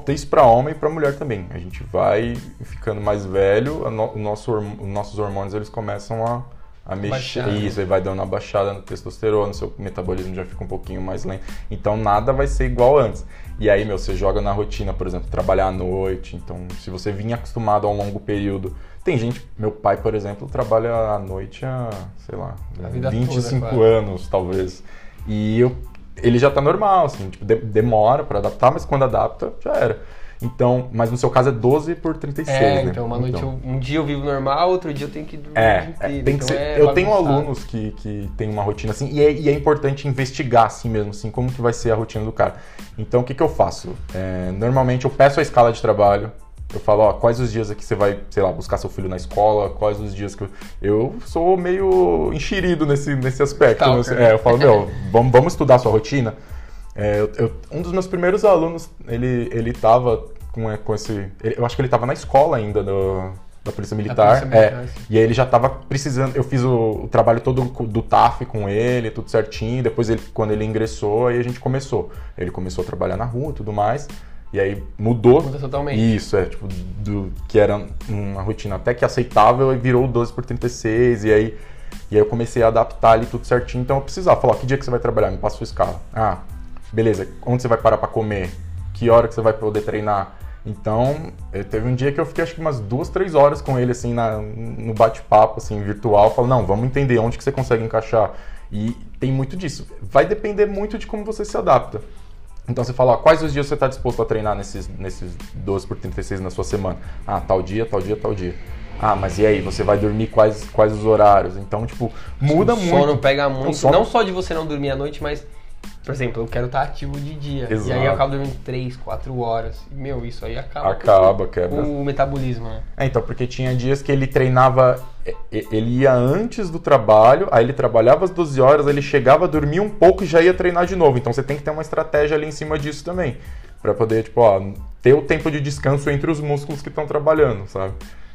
Tem isso pra homem e pra mulher também. A gente vai ficando mais velho, no- o nosso, os nossos hormônios eles começam a, a mexer. Baixar. Isso, aí vai dando uma baixada no testosterona, seu metabolismo já fica um pouquinho mais lento. Então nada vai ser igual antes. E aí, meu, você joga na rotina, por exemplo, trabalhar à noite. Então, se você vinha acostumado a um longo período. Tem gente, meu pai, por exemplo, trabalha à noite há, sei lá, A vida 25 toda, anos, talvez. E eu, ele já tá normal, assim, tipo, de- demora pra adaptar, mas quando adapta, já era. Então, mas no seu caso é 12 por 36, É, né? então uma noite eu- um dia eu vivo normal, outro dia eu tenho que dormir É, dia é, inteiro. tem que então ser. é eu tenho alunos que, que têm uma rotina assim, e é, e é importante investigar assim mesmo, assim, como que vai ser a rotina do cara. Então, o que, que eu faço? É, normalmente eu peço a escala de trabalho, eu falo, ó, quais os dias aqui você vai, sei lá, buscar seu filho na escola, quais os dias que eu... Eu sou meio enxerido nesse, nesse aspecto. né? É, eu falo, meu, vamos, vamos estudar a sua rotina? É, eu- eu- um dos meus primeiros alunos, ele, ele tava com, é, com esse... ele- eu acho que ele tava na escola ainda do, da Polícia Militar. Polícia é, Militar, sim. e aí ele já tava precisando. Eu fiz o, o trabalho todo do TAF com ele, tudo certinho. Depois, ele, quando ele ingressou, aí a gente começou. Ele começou a trabalhar na rua e tudo mais. E aí mudou. Muda totalmente. Isso, é, tipo, do que era uma rotina até que aceitável e virou 12 por 36. E aí, e aí eu comecei a adaptar ali tudo certinho. Então eu precisava falar: que dia que você vai trabalhar? Me passa sua escala. Ah, beleza. Onde você vai parar pra comer? Que hora que você vai poder treinar? Então, eh, teve um dia que eu fiquei acho que umas duas, três horas com ele, assim, na- no bate-papo, assim, virtual. Falei, não, vamos entender onde que você consegue encaixar. E tem muito disso. Vai depender muito de como você se adapta. Então você fala, ó, quais os dias você está disposto a treinar nesses, nesses 12 por 36 na sua semana? Ah, tal dia, tal dia, tal dia. Ah, mas e aí, você vai dormir quais, quais os horários? Então, tipo, muda o muito. sono pega muito. sono- Não só de você não dormir à noite, mas, por exemplo, eu quero estar ativo de dia. E aí Exato. eu acabo dormindo 3, 4 horas. E, meu, isso aí acaba, Acaba, com quebra. o metabolismo, né? É, então, porque tinha dias que ele treinava, ele ia antes do trabalho, aí ele trabalhava às 12 horas, aí ele chegava, dormia um pouco e já ia treinar de novo. Então você tem que ter uma estratégia ali em cima disso também, Pra poder, tipo, ó, ter o tempo de descanso entre os músculos que estão trabalhando, sabe?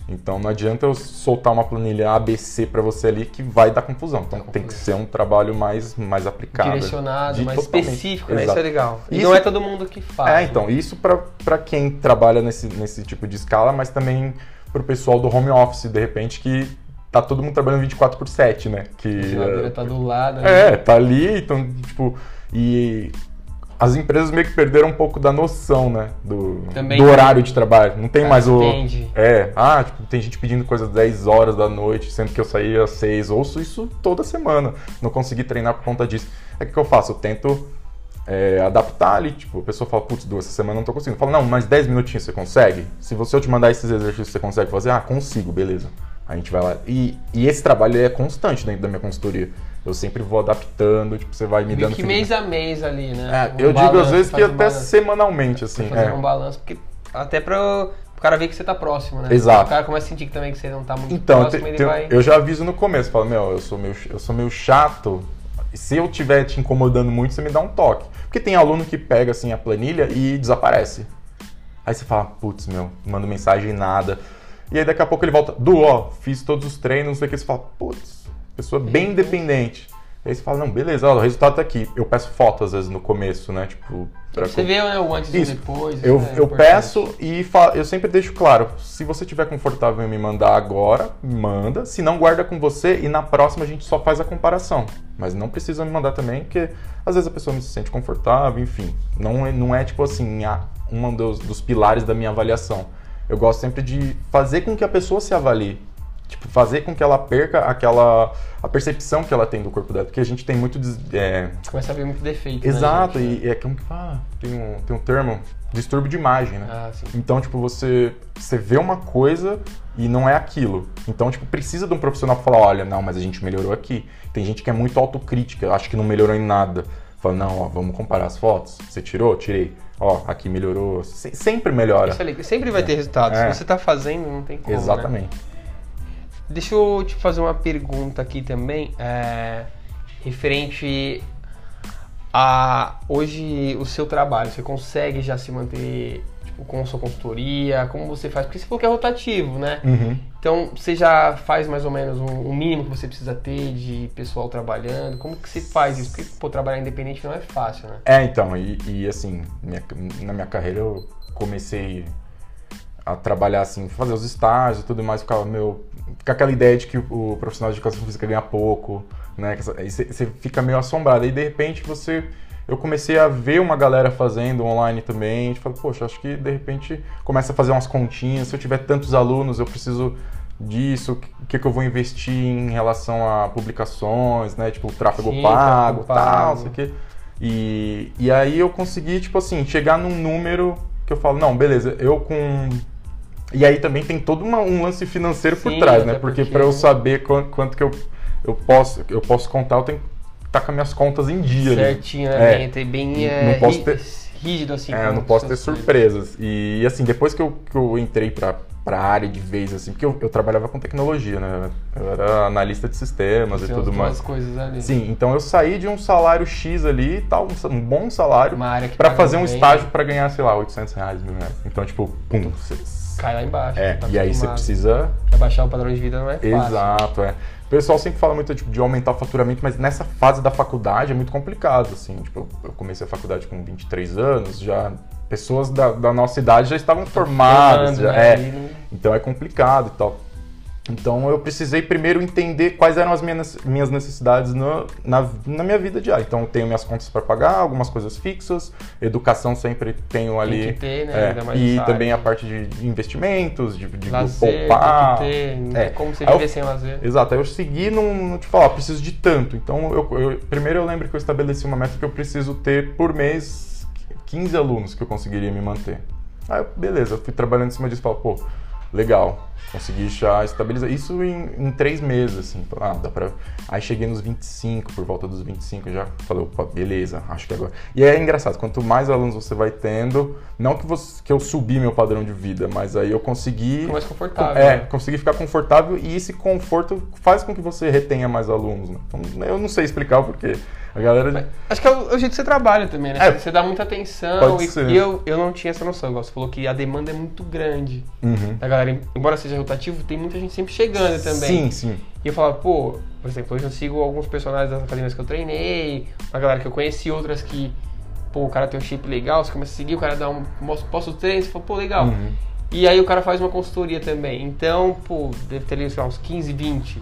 Então não adianta eu soltar uma planilha ABC pra você ali que vai dar confusão. Então tem que ser um trabalho mais, mais aplicado. Direcionado, mais totalmente. específico, né? Exato. Isso é legal. E Isso- não é todo mundo que faz. É, né? então, isso pra pra quem trabalha nesse, nesse tipo de escala, mas também pro pessoal do home office, de repente, que tá todo mundo trabalhando 24 por 7, né? Que, A geladeira tá do lado. né? é, tá ali, então, tipo, e as empresas meio que perderam um pouco da noção, né? Do, Também do horário de trabalho. Não tem Ah, mais o. entende. É, ah, tipo, tem gente pedindo coisa às 10 horas da noite, sendo que eu saía às 6. Ouço isso toda semana. Não consegui treinar por conta disso. É o que eu faço? Eu tento é, adaptar ali, tipo, a pessoa fala, putz, duas essa semana eu não tô conseguindo. Eu falo, não, mas 10 minutinhos você consegue? Se você eu te mandar esses exercícios, você consegue fazer? Ah, consigo, beleza. A gente vai lá. E, e esse trabalho é constante dentro da minha consultoria. Eu sempre vou adaptando, tipo, você vai me Meio dando que mês a mês ali, né? É, Um eu digo às vezes que um até balanço. semanalmente, assim. fazer é. um balanço, porque até pra o cara ver que você tá próximo, né? Exato. O cara começa a sentir que também que você não tá muito Então, próximo, te- ele te- vai... eu já aviso no começo, falo, meu, eu sou meio, eu sou meio chato. Se eu estiver te incomodando muito, você me dá um toque. Porque tem aluno que pega assim a planilha e desaparece. Aí você fala, putz, meu, manda mensagem nada. E aí daqui a pouco ele volta, Du, ó, fiz todos os treinos, não sei o que. Você fala, putz, pessoa bem independente. Aí você fala, não, beleza, ó, o resultado tá aqui. Eu peço foto às vezes no começo, né? Tipo, pra Você vê né, o antes e Isso. depois. eu, é eu peço e fa- eu sempre deixo claro, se você estiver confortável em me mandar agora, manda. Se não, guarda com você e na próxima a gente só faz a comparação. Mas não precisa me mandar também, porque às vezes a pessoa não se sente confortável, enfim. Não é, não é tipo assim, um dos, dos pilares da minha avaliação. Eu gosto sempre de fazer com que a pessoa se avalie. Tipo, fazer com que ela perca aquela... a percepção que ela tem do corpo dela. Porque a gente tem muito... des- é, Começa a ver muito defeito. né, Exato, gente? e é como que fala? Tem um, tem um termo, distúrbio de imagem, né? Ah, sim. Então, tipo, você, você vê uma coisa e não é aquilo. Então, tipo, precisa de um profissional pra falar, olha, não, mas a gente melhorou aqui. Tem gente que é muito autocrítica, acha que não melhorou em nada. Fala, não, ó, vamos comparar as fotos. Você tirou? Tirei. Ó, aqui melhorou. Se- sempre melhora. É. Sempre vai ter resultado. É. Se você tá fazendo, não tem como. né? Deixa eu te fazer uma pergunta aqui também, é, referente a hoje o seu trabalho. Você consegue já se manter tipo, com a sua consultoria? Como você faz? Porque você falou que é rotativo, né? Uhum. Então você já faz mais ou menos um, um mínimo que você precisa ter de pessoal trabalhando? Como que você faz isso? Porque pô, trabalhar independente não é fácil, né? É, então, e, e, assim, minha- na minha carreira eu comecei a trabalhar assim, fazer os estágios e tudo mais, ficava meu. Fica aquela ideia de que o, profissional de educação física ganha pouco, né? você fica meio assombrado. Aí de repente você. Eu comecei a ver uma galera fazendo online também. E falei, poxa, acho que de repente começa a fazer umas continhas. Se eu tiver tantos alunos, eu preciso disso, o que, que eu vou investir em relação a publicações, né? Tipo, tráfego Sim, pago, tráfego tal, pago. não sei o quê. E, e aí eu consegui, tipo assim, chegar num número que eu falo, não, beleza, eu com. E aí também tem todo uma, um lance financeiro por Sim, trás, né? Porque porque- para eu saber quanto, quanto que eu, eu, posso, eu posso contar, eu tenho que estar com as minhas contas em dia. Certinho, né? É. Bem, bem Não é, posso ter- rígido assim. É, eu não posso ter surpresas. E assim, depois que eu, que eu entrei pra, pra área de vez, assim, porque eu, eu trabalhava com tecnologia, né? Eu era analista de sistemas e Tem tudo mais. coisas ali. Sim, então eu saí de um salário X ali, tal, um, bom salário, paga fazer um bem, estágio pra ganhar, sei lá, 800 reais, mil reais. Então, tipo, pum. Cai lá embaixo. é, tá e aí você precisa Quer baixar o padrão de vida não é fácil. Exato, é. O pessoal sempre fala muito tipo, de aumentar o faturamento, mas nessa fase da faculdade é muito complicado, assim. Tipo, eu comecei a faculdade com 23 anos, já pessoas da, da nossa idade já estavam formadas, já, né? é. Não- Então é complicado e tal. Então eu precisei primeiro entender quais eram as minhas, minhas necessidades no- na, na minha vida diária. Então eu tenho minhas contas para pagar, algumas coisas fixas, educação sempre tenho ali. Tem que ter, né? é, e também a parte de investimentos, de, de Lazer, poupar. tem que ter. Não É. como você Aí eu- viver sem lazer. Exato, aí eu segui num, tipo, ó, preciso de tanto. Então, eu, eu- primeiro eu lembro que eu estabeleci uma meta que eu preciso ter por mês 15 alunos que eu conseguiria me manter. Aí, beleza, eu fui trabalhando em cima disso e pô, legal, consegui já estabilizar. Isso em, em três meses, assim. Ah, dá pra... Aí cheguei nos 25, por volta dos 25, já falei, opa, beleza, acho que agora. E é engraçado, quanto mais alunos você vai tendo, não que, você, que eu subi meu padrão de vida, mas aí eu consegui. Fica mais confortável. É, né? conseguir ficar confortável e esse conforto faz com que você retenha mais alunos. Né? Então, eu não sei explicar o porquê. A galera. Acho que é o, é o jeito que você trabalha também, né? É. Você dá muita atenção e, e eu, eu não tinha essa noção. Igual você falou que a demanda é muito grande. Uhum. A galera, embora seja rotativo, tem muita gente sempre chegando também. Sim, sim. E eu falava, pô, por exemplo, hoje eu sigo alguns personagens das academias que eu treinei, uma galera que eu conheci, outras que, pô, o cara tem um shape legal, você começa a seguir, o cara dá um, mostra, posta o treino, você fala, pô, legal. Uhum. E aí o cara faz uma consultoria também. Então, pô, deve ter ali, sei lá, uns 15, 20.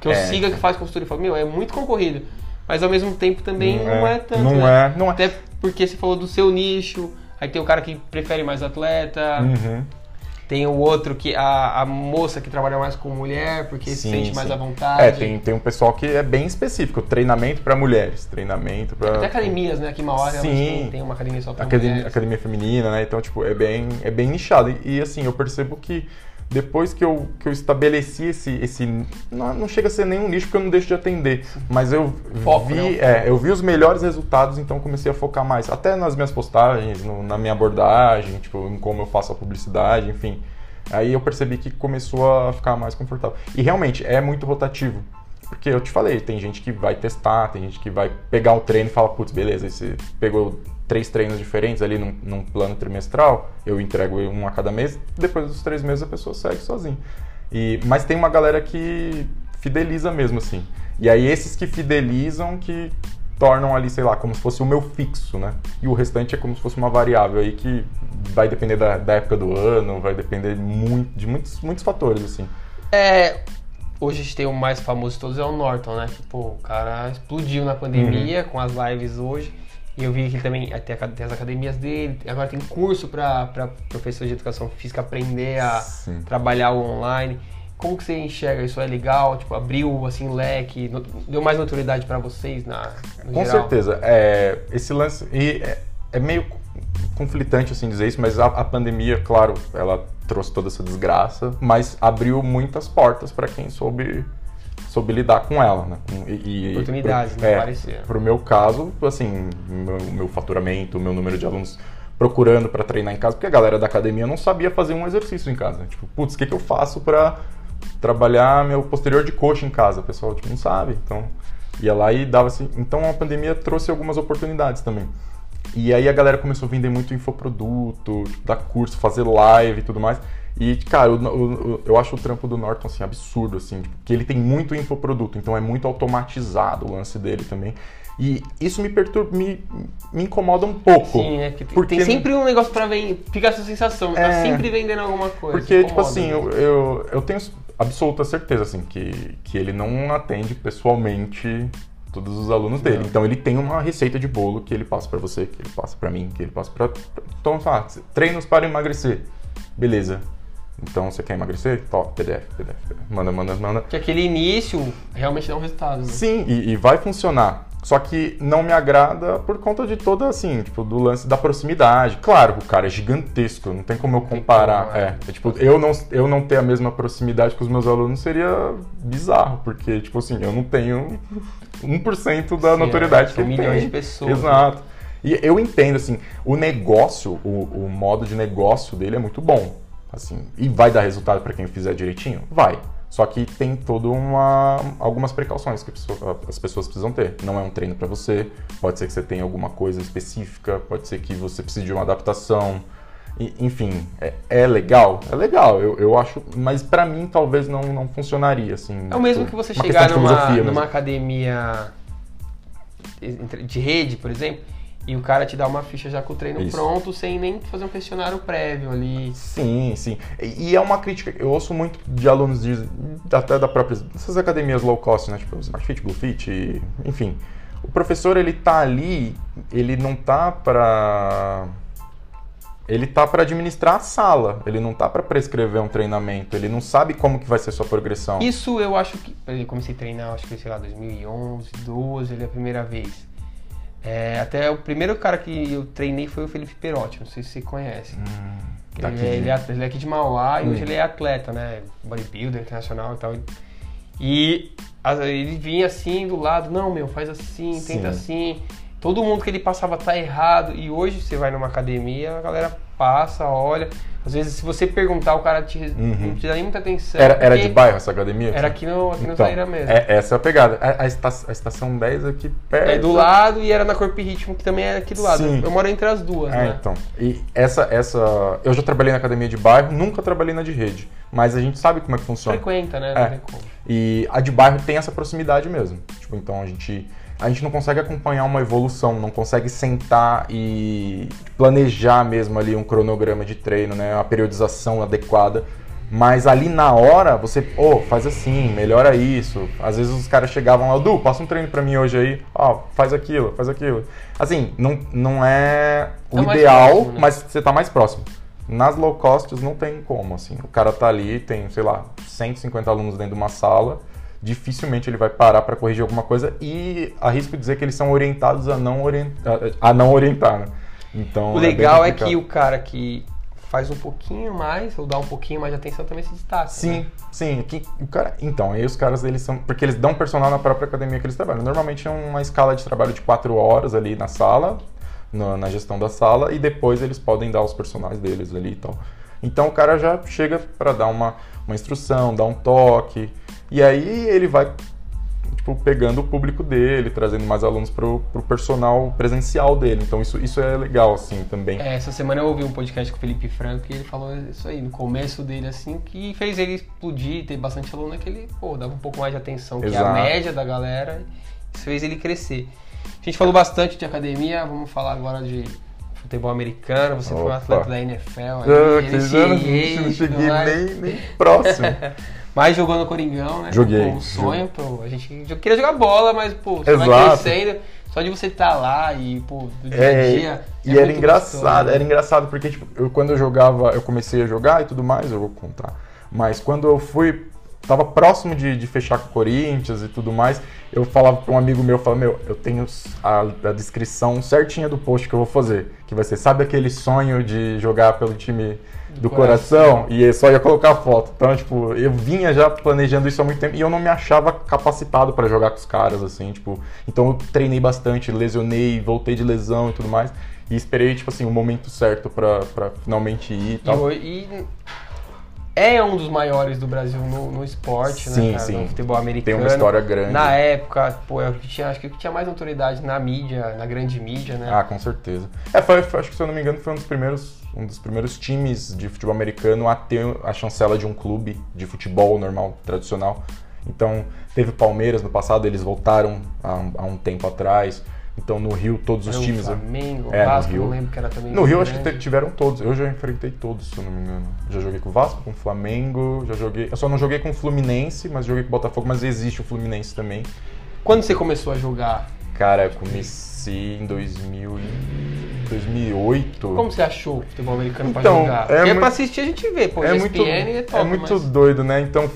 Que eu É. siga que faz consultoria. Eu falo, meu, é muito concorrido. Mas ao mesmo tempo também não, é, tanto. Não né? é, não é. Até porque você falou do seu nicho, aí tem o cara que prefere mais atleta, Uhum. tem o outro que a, a moça que trabalha mais com mulher, porque se Sim, sente mais sim. à vontade. É, tem, tem um pessoal que é bem específico. Treinamento para mulheres, treinamento para. Até academias, né? Aqui Mauá realmente Sim. tem, uma academia só pra academia, mulheres. academia feminina, né? Então, tipo, é bem, é bem nichado. E, e, assim, eu percebo que depois que eu, que eu estabeleci esse. esse não, não chega a ser nenhum nicho porque eu não deixo de atender. Mas eu Foco, vi, né? é, eu vi os melhores resultados, então comecei a focar mais. Até nas minhas postagens, no- na minha abordagem, tipo, em como eu faço a publicidade, enfim. Aí eu percebi que começou a ficar mais confortável. E realmente é muito rotativo. Porque eu te falei, tem gente que vai testar, tem gente que vai pegar um treino e fala, putz, beleza, você pegou três treinos diferentes ali num, num plano trimestral, eu entrego um a cada mês, depois dos três meses a pessoa segue sozinha. E, mas tem uma galera que fideliza mesmo, assim. E aí esses que fidelizam que tornam ali, sei lá, como se fosse o meu fixo, né? E o restante é como se fosse uma variável aí que vai depender da, da época do ano, vai depender muito, de muitos, muitos fatores, assim. É, hoje a gente tem o mais famoso de todos, é o Norton, né? Que, pô, o cara explodiu na pandemia Uhum. com as lives hoje. E eu vi que também tem, a- tem as academias dele, agora tem curso para professor de educação física aprender a Sim. trabalhar online. Como que você enxerga isso? É legal? Tipo, abriu assim leque, deu mais notoriedade para vocês na Com geral? certeza. É, esse lance. E é, é meio conflitante assim dizer isso, mas a, a pandemia, claro, ela trouxe toda essa desgraça, mas abriu muitas portas para quem soube, soube lidar com ela, né? E, e- Oportunidades, pro- né? É, Apareceram. pro meu caso, assim, meu, meu faturamento, meu número de alunos procurando para treinar em casa, porque a galera da academia não sabia fazer um exercício em casa. Tipo, putz, o que, que eu faço para trabalhar meu posterior de coxa em casa? O pessoal tipo, não sabe, então ia lá e dava assim. Então a pandemia trouxe algumas oportunidades também. E aí a galera começou a vender muito infoproduto, tipo, dar curso, fazer live e tudo mais. E, cara, eu, eu, eu acho o trampo do Norton, assim, absurdo, assim, tipo, porque ele tem muito infoproduto, então é muito automatizado o lance dele também. E isso me perturba, me, me incomoda um pouco. Sim, né? Porque, tem- Porque- tem sempre um negócio pra vender. Fica essa sensação, tá É. sempre vendendo alguma coisa. Porque, tipo incomoda, assim, né? eu, eu, eu tenho absoluta certeza, assim, que, que ele não atende pessoalmente todos os alunos dele. Não. Então ele tem uma receita de bolo que ele passa pra você, que ele passa pra mim, que ele passa pra... pra- Então, ah, treinos para emagrecer. Beleza. Então, você quer emagrecer? Top, PDF, PDF. Manda, manda, manda. Que aquele início realmente dá um resultado, né? Sim, e, e vai funcionar. Só que não me agrada por conta de toda, assim, tipo, do lance da proximidade. Claro, o cara é gigantesco, não tem como eu comparar. como, é. é, é, tipo, eu não, eu não ter a mesma proximidade com os meus alunos seria bizarro, porque, tipo assim, eu não tenho 1% da Sim, notoriedade é, que ele milhões tem. de pessoas, né? Exato. E eu entendo, assim, o negócio, o, o modo de negócio dele é muito bom. Assim, e vai dar resultado para quem fizer direitinho? Vai. Só que tem toda uma algumas precauções que as pessoas precisam ter. Não é um treino para você. Pode ser que você tenha alguma coisa específica. Pode ser que você precise de uma adaptação. E, enfim, é, é legal, é legal. Eu, eu acho, mas para mim talvez não, não funcionaria assim. É o mesmo tipo, que você chegar numa, numa academia de rede, por exemplo, e o cara te dá uma ficha já com o treino Isso. pronto, sem nem fazer um questionário prévio ali. Sim, sim. E, é uma crítica, eu ouço muito de alunos de, até da própria, dessas academias low cost, né, tipo Smart Fit, Blue Fit, e- enfim. O professor, ele tá ali, ele não tá pra... Ele tá para administrar a sala, ele não tá para prescrever um treinamento, ele não sabe como que vai ser sua progressão. Isso eu acho que. Eu comecei a treinar, acho que sei lá, 2011, 12, ali a primeira vez. É, até o primeiro cara que eu treinei foi o Felipe Perotti, não sei se você conhece. Hum, Ele, daqui é, ele, é, ele é aqui de Mauá e Hum. hoje ele é atleta, né? Bodybuilder internacional e tal. E ele vinha assim do lado, não, meu, faz assim, tenta Sim. assim. Todo mundo que ele passava tá errado. E hoje você vai numa academia, a galera passa, olha. Às vezes, se você perguntar, o cara te, Uhum. não te dá nem muita atenção. Era, era de bairro essa academia? Era aqui no, aqui Então, Zaira mesmo. é- essa é a pegada. A, a esta- a estação 10 aqui perto. É do lado e era na Corpo e Ritmo, que também é aqui do lado. Sim. Eu moro entre as duas, É, né? então. E essa, essa. Eu já trabalhei na academia de bairro, nunca trabalhei na de rede. Mas a gente sabe como é que funciona. Frequenta, né? É. E a de bairro tem essa proximidade mesmo. Tipo, então a gente. A gente não consegue acompanhar uma evolução, não consegue sentar e planejar mesmo ali um cronograma de treino, né? Uma periodização adequada. Mas ali na hora, você, ô, faz assim, melhora isso. Às vezes os caras chegavam lá, Du, passa um treino pra mim hoje aí, ó, faz aquilo, faz aquilo. Assim, não, não é o mais ideal, próximo, né? mas você tá mais próximo. Nas low costs não tem como, assim. O cara tá ali, tem, sei lá, 150 alunos dentro de uma sala, dificilmente ele vai parar para corrigir alguma coisa e arrisco dizer que eles são orientados a não, orientar, a não orientar, né? Então, O bem legal é complicado. que o cara que faz um pouquinho mais, ou dá um pouquinho mais de atenção, também se destaca. Sim, né? sim. Que, o cara, então, aí os caras, eles são. Porque eles dão personal na própria academia que eles trabalham. Normalmente é uma escala de trabalho de quatro horas ali na sala, na, na gestão da sala, e depois eles podem dar os personagens deles ali e tal. Então o cara já chega para dar uma, uma instrução, dar um toque, e aí ele vai tipo, pegando o público dele, trazendo mais alunos pro, pro personal presencial dele. Então isso, isso é legal, assim, também. É, essa semana eu ouvi um podcast com o Felipe Franco e ele falou isso aí, no começo dele, assim, que fez ele explodir, ter bastante aluno, é que ele, pô, dava um pouco mais de atenção que a Exato. média da galera. Isso fez ele crescer. A gente falou bastante de academia, vamos falar agora de futebol americano. Você foi um Opa. atleta da NFL. Ah, que já não, cheguei nem, nem próximo. Mas jogou no Coringão, né? Joguei, Pô, um sonho, pô. A gente eu queria jogar bola, mas, pô, você vai Exato. crescendo. Só de você estar lá e, pô, do dia a É, dia. e é era muito engraçado, gostoso. era engraçado porque tipo, eu, quando eu jogava, eu comecei a jogar e tudo mais, eu vou contar. Mas quando eu fui, tava próximo de, de fechar com o Corinthians e tudo mais, eu falava para um amigo meu, eu falava, meu, eu tenho a, a descrição certinha do post que eu vou fazer, que vai ser, sabe aquele sonho de jogar pelo time do coração, e eu só ia colocar a foto. Então, tipo, eu vinha já planejando isso há muito tempo e eu não me achava capacitado para jogar com os caras, assim, tipo. Então eu treinei bastante, lesionei, voltei de lesão e tudo mais. E esperei, tipo assim, o momento certo pra finalmente ir e E, tal. hoje- e é um dos maiores do Brasil no, no esporte, Sim, né, cara? sim. No futebol americano. Tem uma história grande. Na época, pô, eu tinha, acho que tinha mais autoridade na mídia, na grande mídia, né? Ah, com certeza. É, foi, foi- acho que se eu não me engano foi um dos primeiros, um dos primeiros times de futebol americano a ter a chancela de um clube de futebol normal, tradicional. Então, teve o Palmeiras no passado, eles voltaram há um, há um tempo atrás. Então, no Rio, todos os o times. Flamengo, É, no Vasco, Rio. não lembro que era também. No Rio, acho que grande. tiveram todos. Eu já enfrentei todos, se eu não me engano. Já joguei com o Vasco, com o Flamengo, já joguei. Eu só não joguei com o Fluminense, mas joguei com o Botafogo, mas existe o Fluminense também. Quando você começou a jogar, Cara, eu comecei em 2000, e- 2008. como você achou o futebol americano pra Então, jogar? é Porque muito- pra assistir a gente vê, pô, é ESPN muito, é top, é muito mas... doido, né? Então,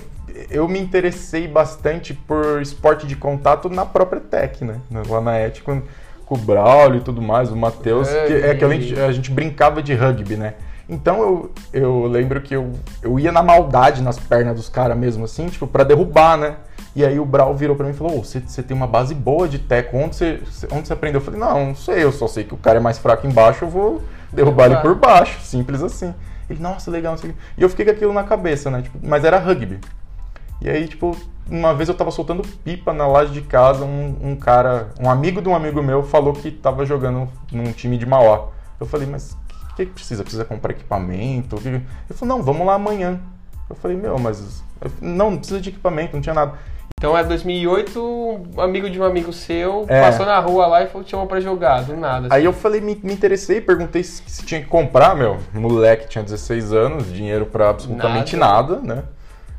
eu me interessei bastante por esporte de contato na própria Tech, né? Lá na ET, com, com o Braulio e tudo mais, o Matheus, que é que a gente, a gente brincava de rugby, né? Então eu, eu lembro que eu, eu ia na maldade nas pernas dos caras mesmo, assim, tipo, pra derrubar, né? E aí o Brau virou pra mim e falou: oh, você, você tem uma base boa de teco, onde você, onde você aprendeu? Eu falei: não, não sei, eu só sei que o cara é mais fraco embaixo, eu vou derrubar ele por baixo, simples assim. Ele, nossa, legal, não sei o quê. E eu fiquei com aquilo na cabeça, né? Tipo, mas era rugby. E aí, tipo, uma vez eu tava soltando pipa na laje de casa, um, um cara, um amigo de um amigo meu falou que tava jogando num time de Mauá. Eu falei, mas o que, que precisa? Precisa comprar equipamento? Ele falou, não, vamos lá amanhã. Eu falei, meu, mas. Não, não precisa de equipamento, não tinha nada. Então é 2008, um amigo de um amigo seu é. passou na rua lá e falou te chamou pra jogar, do nada. Assim. Aí eu falei, me, me interessei, perguntei se, se, tinha que comprar, meu. Moleque tinha 16 anos, dinheiro pra absolutamente nada, nada né?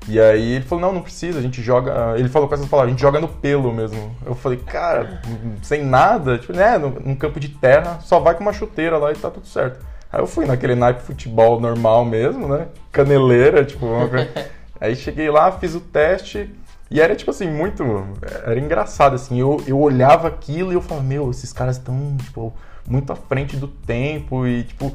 E aí ele falou, não, não precisa, a gente joga. Ele falou com essas palavras, a gente joga no pelo mesmo. Eu falei, cara, sem nada, tipo, né, num campo de terra, só vai com uma chuteira lá e tá tudo certo. Aí eu fui naquele naipe futebol normal mesmo, né? Caneleira, tipo, uma coisa. Aí cheguei lá, fiz o teste, e era, tipo assim, muito. Era engraçado, assim. Eu, eu olhava aquilo e eu falava, meu, esses caras estão, tipo, muito à frente do tempo e, tipo.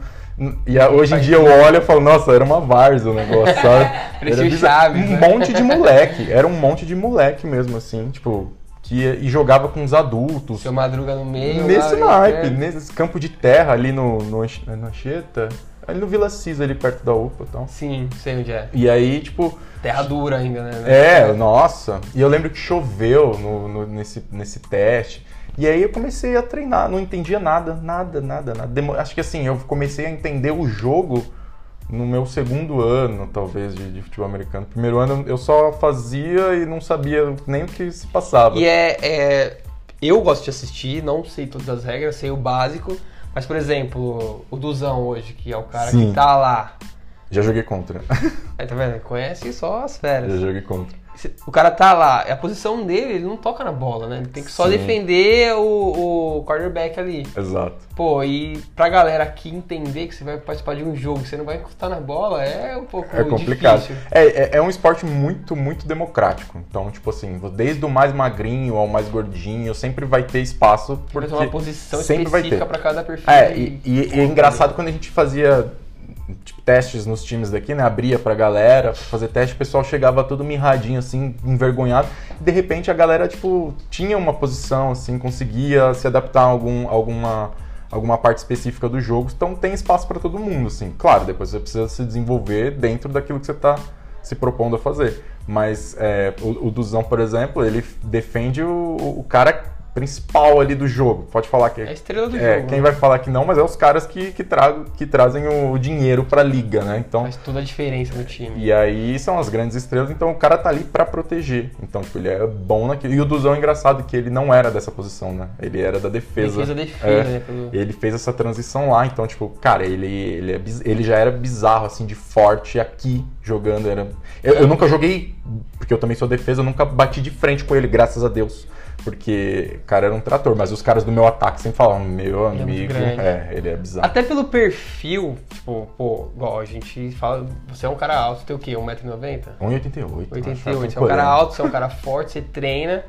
E hoje em dia eu olho e falo, nossa, era uma varza o negócio, sabe? era Chaves, um né? monte de moleque. Era um monte de moleque mesmo, assim, tipo. Que ia, e jogava com os adultos. Seu madruga no meio. Nesse naipe, nesse campo de terra ali no, no, no Anchieta. Ali no Vila Cis, ali perto da UPA e tal. Sim, sei onde é. E aí, tipo. Terra dura ainda, né? É, nossa. E eu lembro que choveu no, no, nesse, nesse teste. E aí eu comecei a treinar, não entendia nada, nada, nada, nada. Acho que assim, eu comecei a entender o jogo no meu segundo ano, talvez, de, de, futebol americano. Primeiro ano eu só fazia e não sabia nem o que se passava. E é, é. Eu gosto de assistir, não sei todas as regras, sei o básico. Mas, por exemplo, o Duzão hoje, que é o cara Sim. que tá lá. Já joguei contra. Aí, tá vendo? Conhece só as férias. Já joguei contra. O cara tá lá, a posição dele, ele não toca na bola, né? Ele tem que só Sim. defender o, o quarterback ali. Exato. Pô, e pra galera aqui entender que você vai participar de um jogo, você não vai encostar na bola, é um pouco é complicado. difícil. É, é, é um esporte muito, muito democrático. Então, tipo assim, desde o mais magrinho ao mais gordinho, sempre vai ter espaço. Porque uma posição sempre específica vai ter. pra cada perfil. É, e, e, e é engraçado quando a gente fazia tipo, testes nos times daqui, né? Abria pra galera pra fazer teste, o pessoal chegava todo mirradinho, assim, envergonhado. E de repente a galera, tipo, tinha uma posição, assim, conseguia se adaptar a algum, alguma, alguma parte específica do jogo. Então tem espaço para todo mundo, assim. Claro, depois você precisa se desenvolver dentro daquilo que você tá se propondo a fazer. Mas é, o, o Duzão, por exemplo, ele defende o, o cara principal ali do jogo. Pode falar que é a estrela do é, jogo. Quem né? vai falar que não, mas é os caras que, que, tra que trazem o dinheiro para a liga, né? Então faz toda a diferença no time. E aí são as grandes estrelas, então o cara tá ali para proteger. Então tipo, ele é bom naquilo. E o Duzão é engraçado que ele não era dessa posição, né? Ele era da defesa. Defesa, defesa, é, né? Pelo... Ele fez essa transição lá, então tipo, cara, ele ele, é, ele já era bizarro assim de forte aqui jogando, era eu, eu nunca joguei porque eu também sou defesa, eu nunca bati de frente com ele, graças a Deus porque o cara era um trator, mas os caras do meu ataque sempre falavam, meu Ele é amigo, muito é, ele é bizarro. Até pelo perfil, tipo, pô, igual a gente fala, você é um cara alto, você tem o quê? 1,90m? 1,88m. 88, você é um cara alto, você é um cara forte, você treina.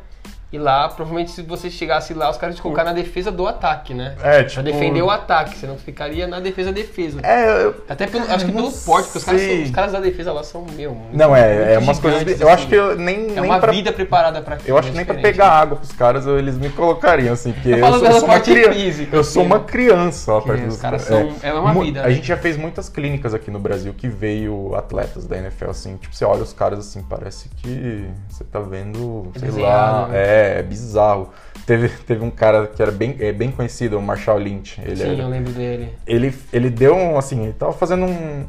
E lá, provavelmente, se você chegasse lá, os caras te colocar na defesa do ataque, né? É, tipo... Pra defender o ataque, você não ficaria na defesa-defesa. É, eu... Até pelo, acho que pelo porte, porque os caras, são, os caras, da defesa lá são, meu, muito, Não, é, é umas coisas... Assim. Eu acho que eu nem... É nem uma pra... vida preparada pra Eu acho que nem pra pegar água pros caras, eles me colocariam, assim, porque eu, eu, sou, eu sou uma criança. Física, eu sou uma criança, ó, perto os dos caras são... É, é uma vida, A né? gente já fez muitas clínicas aqui no Brasil que veio atletas da NFL, assim, tipo, você olha os caras, assim, parece que você tá vendo, sei Desenhado, lá, né? é, é bizarro. Teve, teve um cara que era bem, é, bem conhecido, o Marshall Lynch. Ele, Sim, era, eu lembro dele. ele, ele deu um, assim, ele tava fazendo um,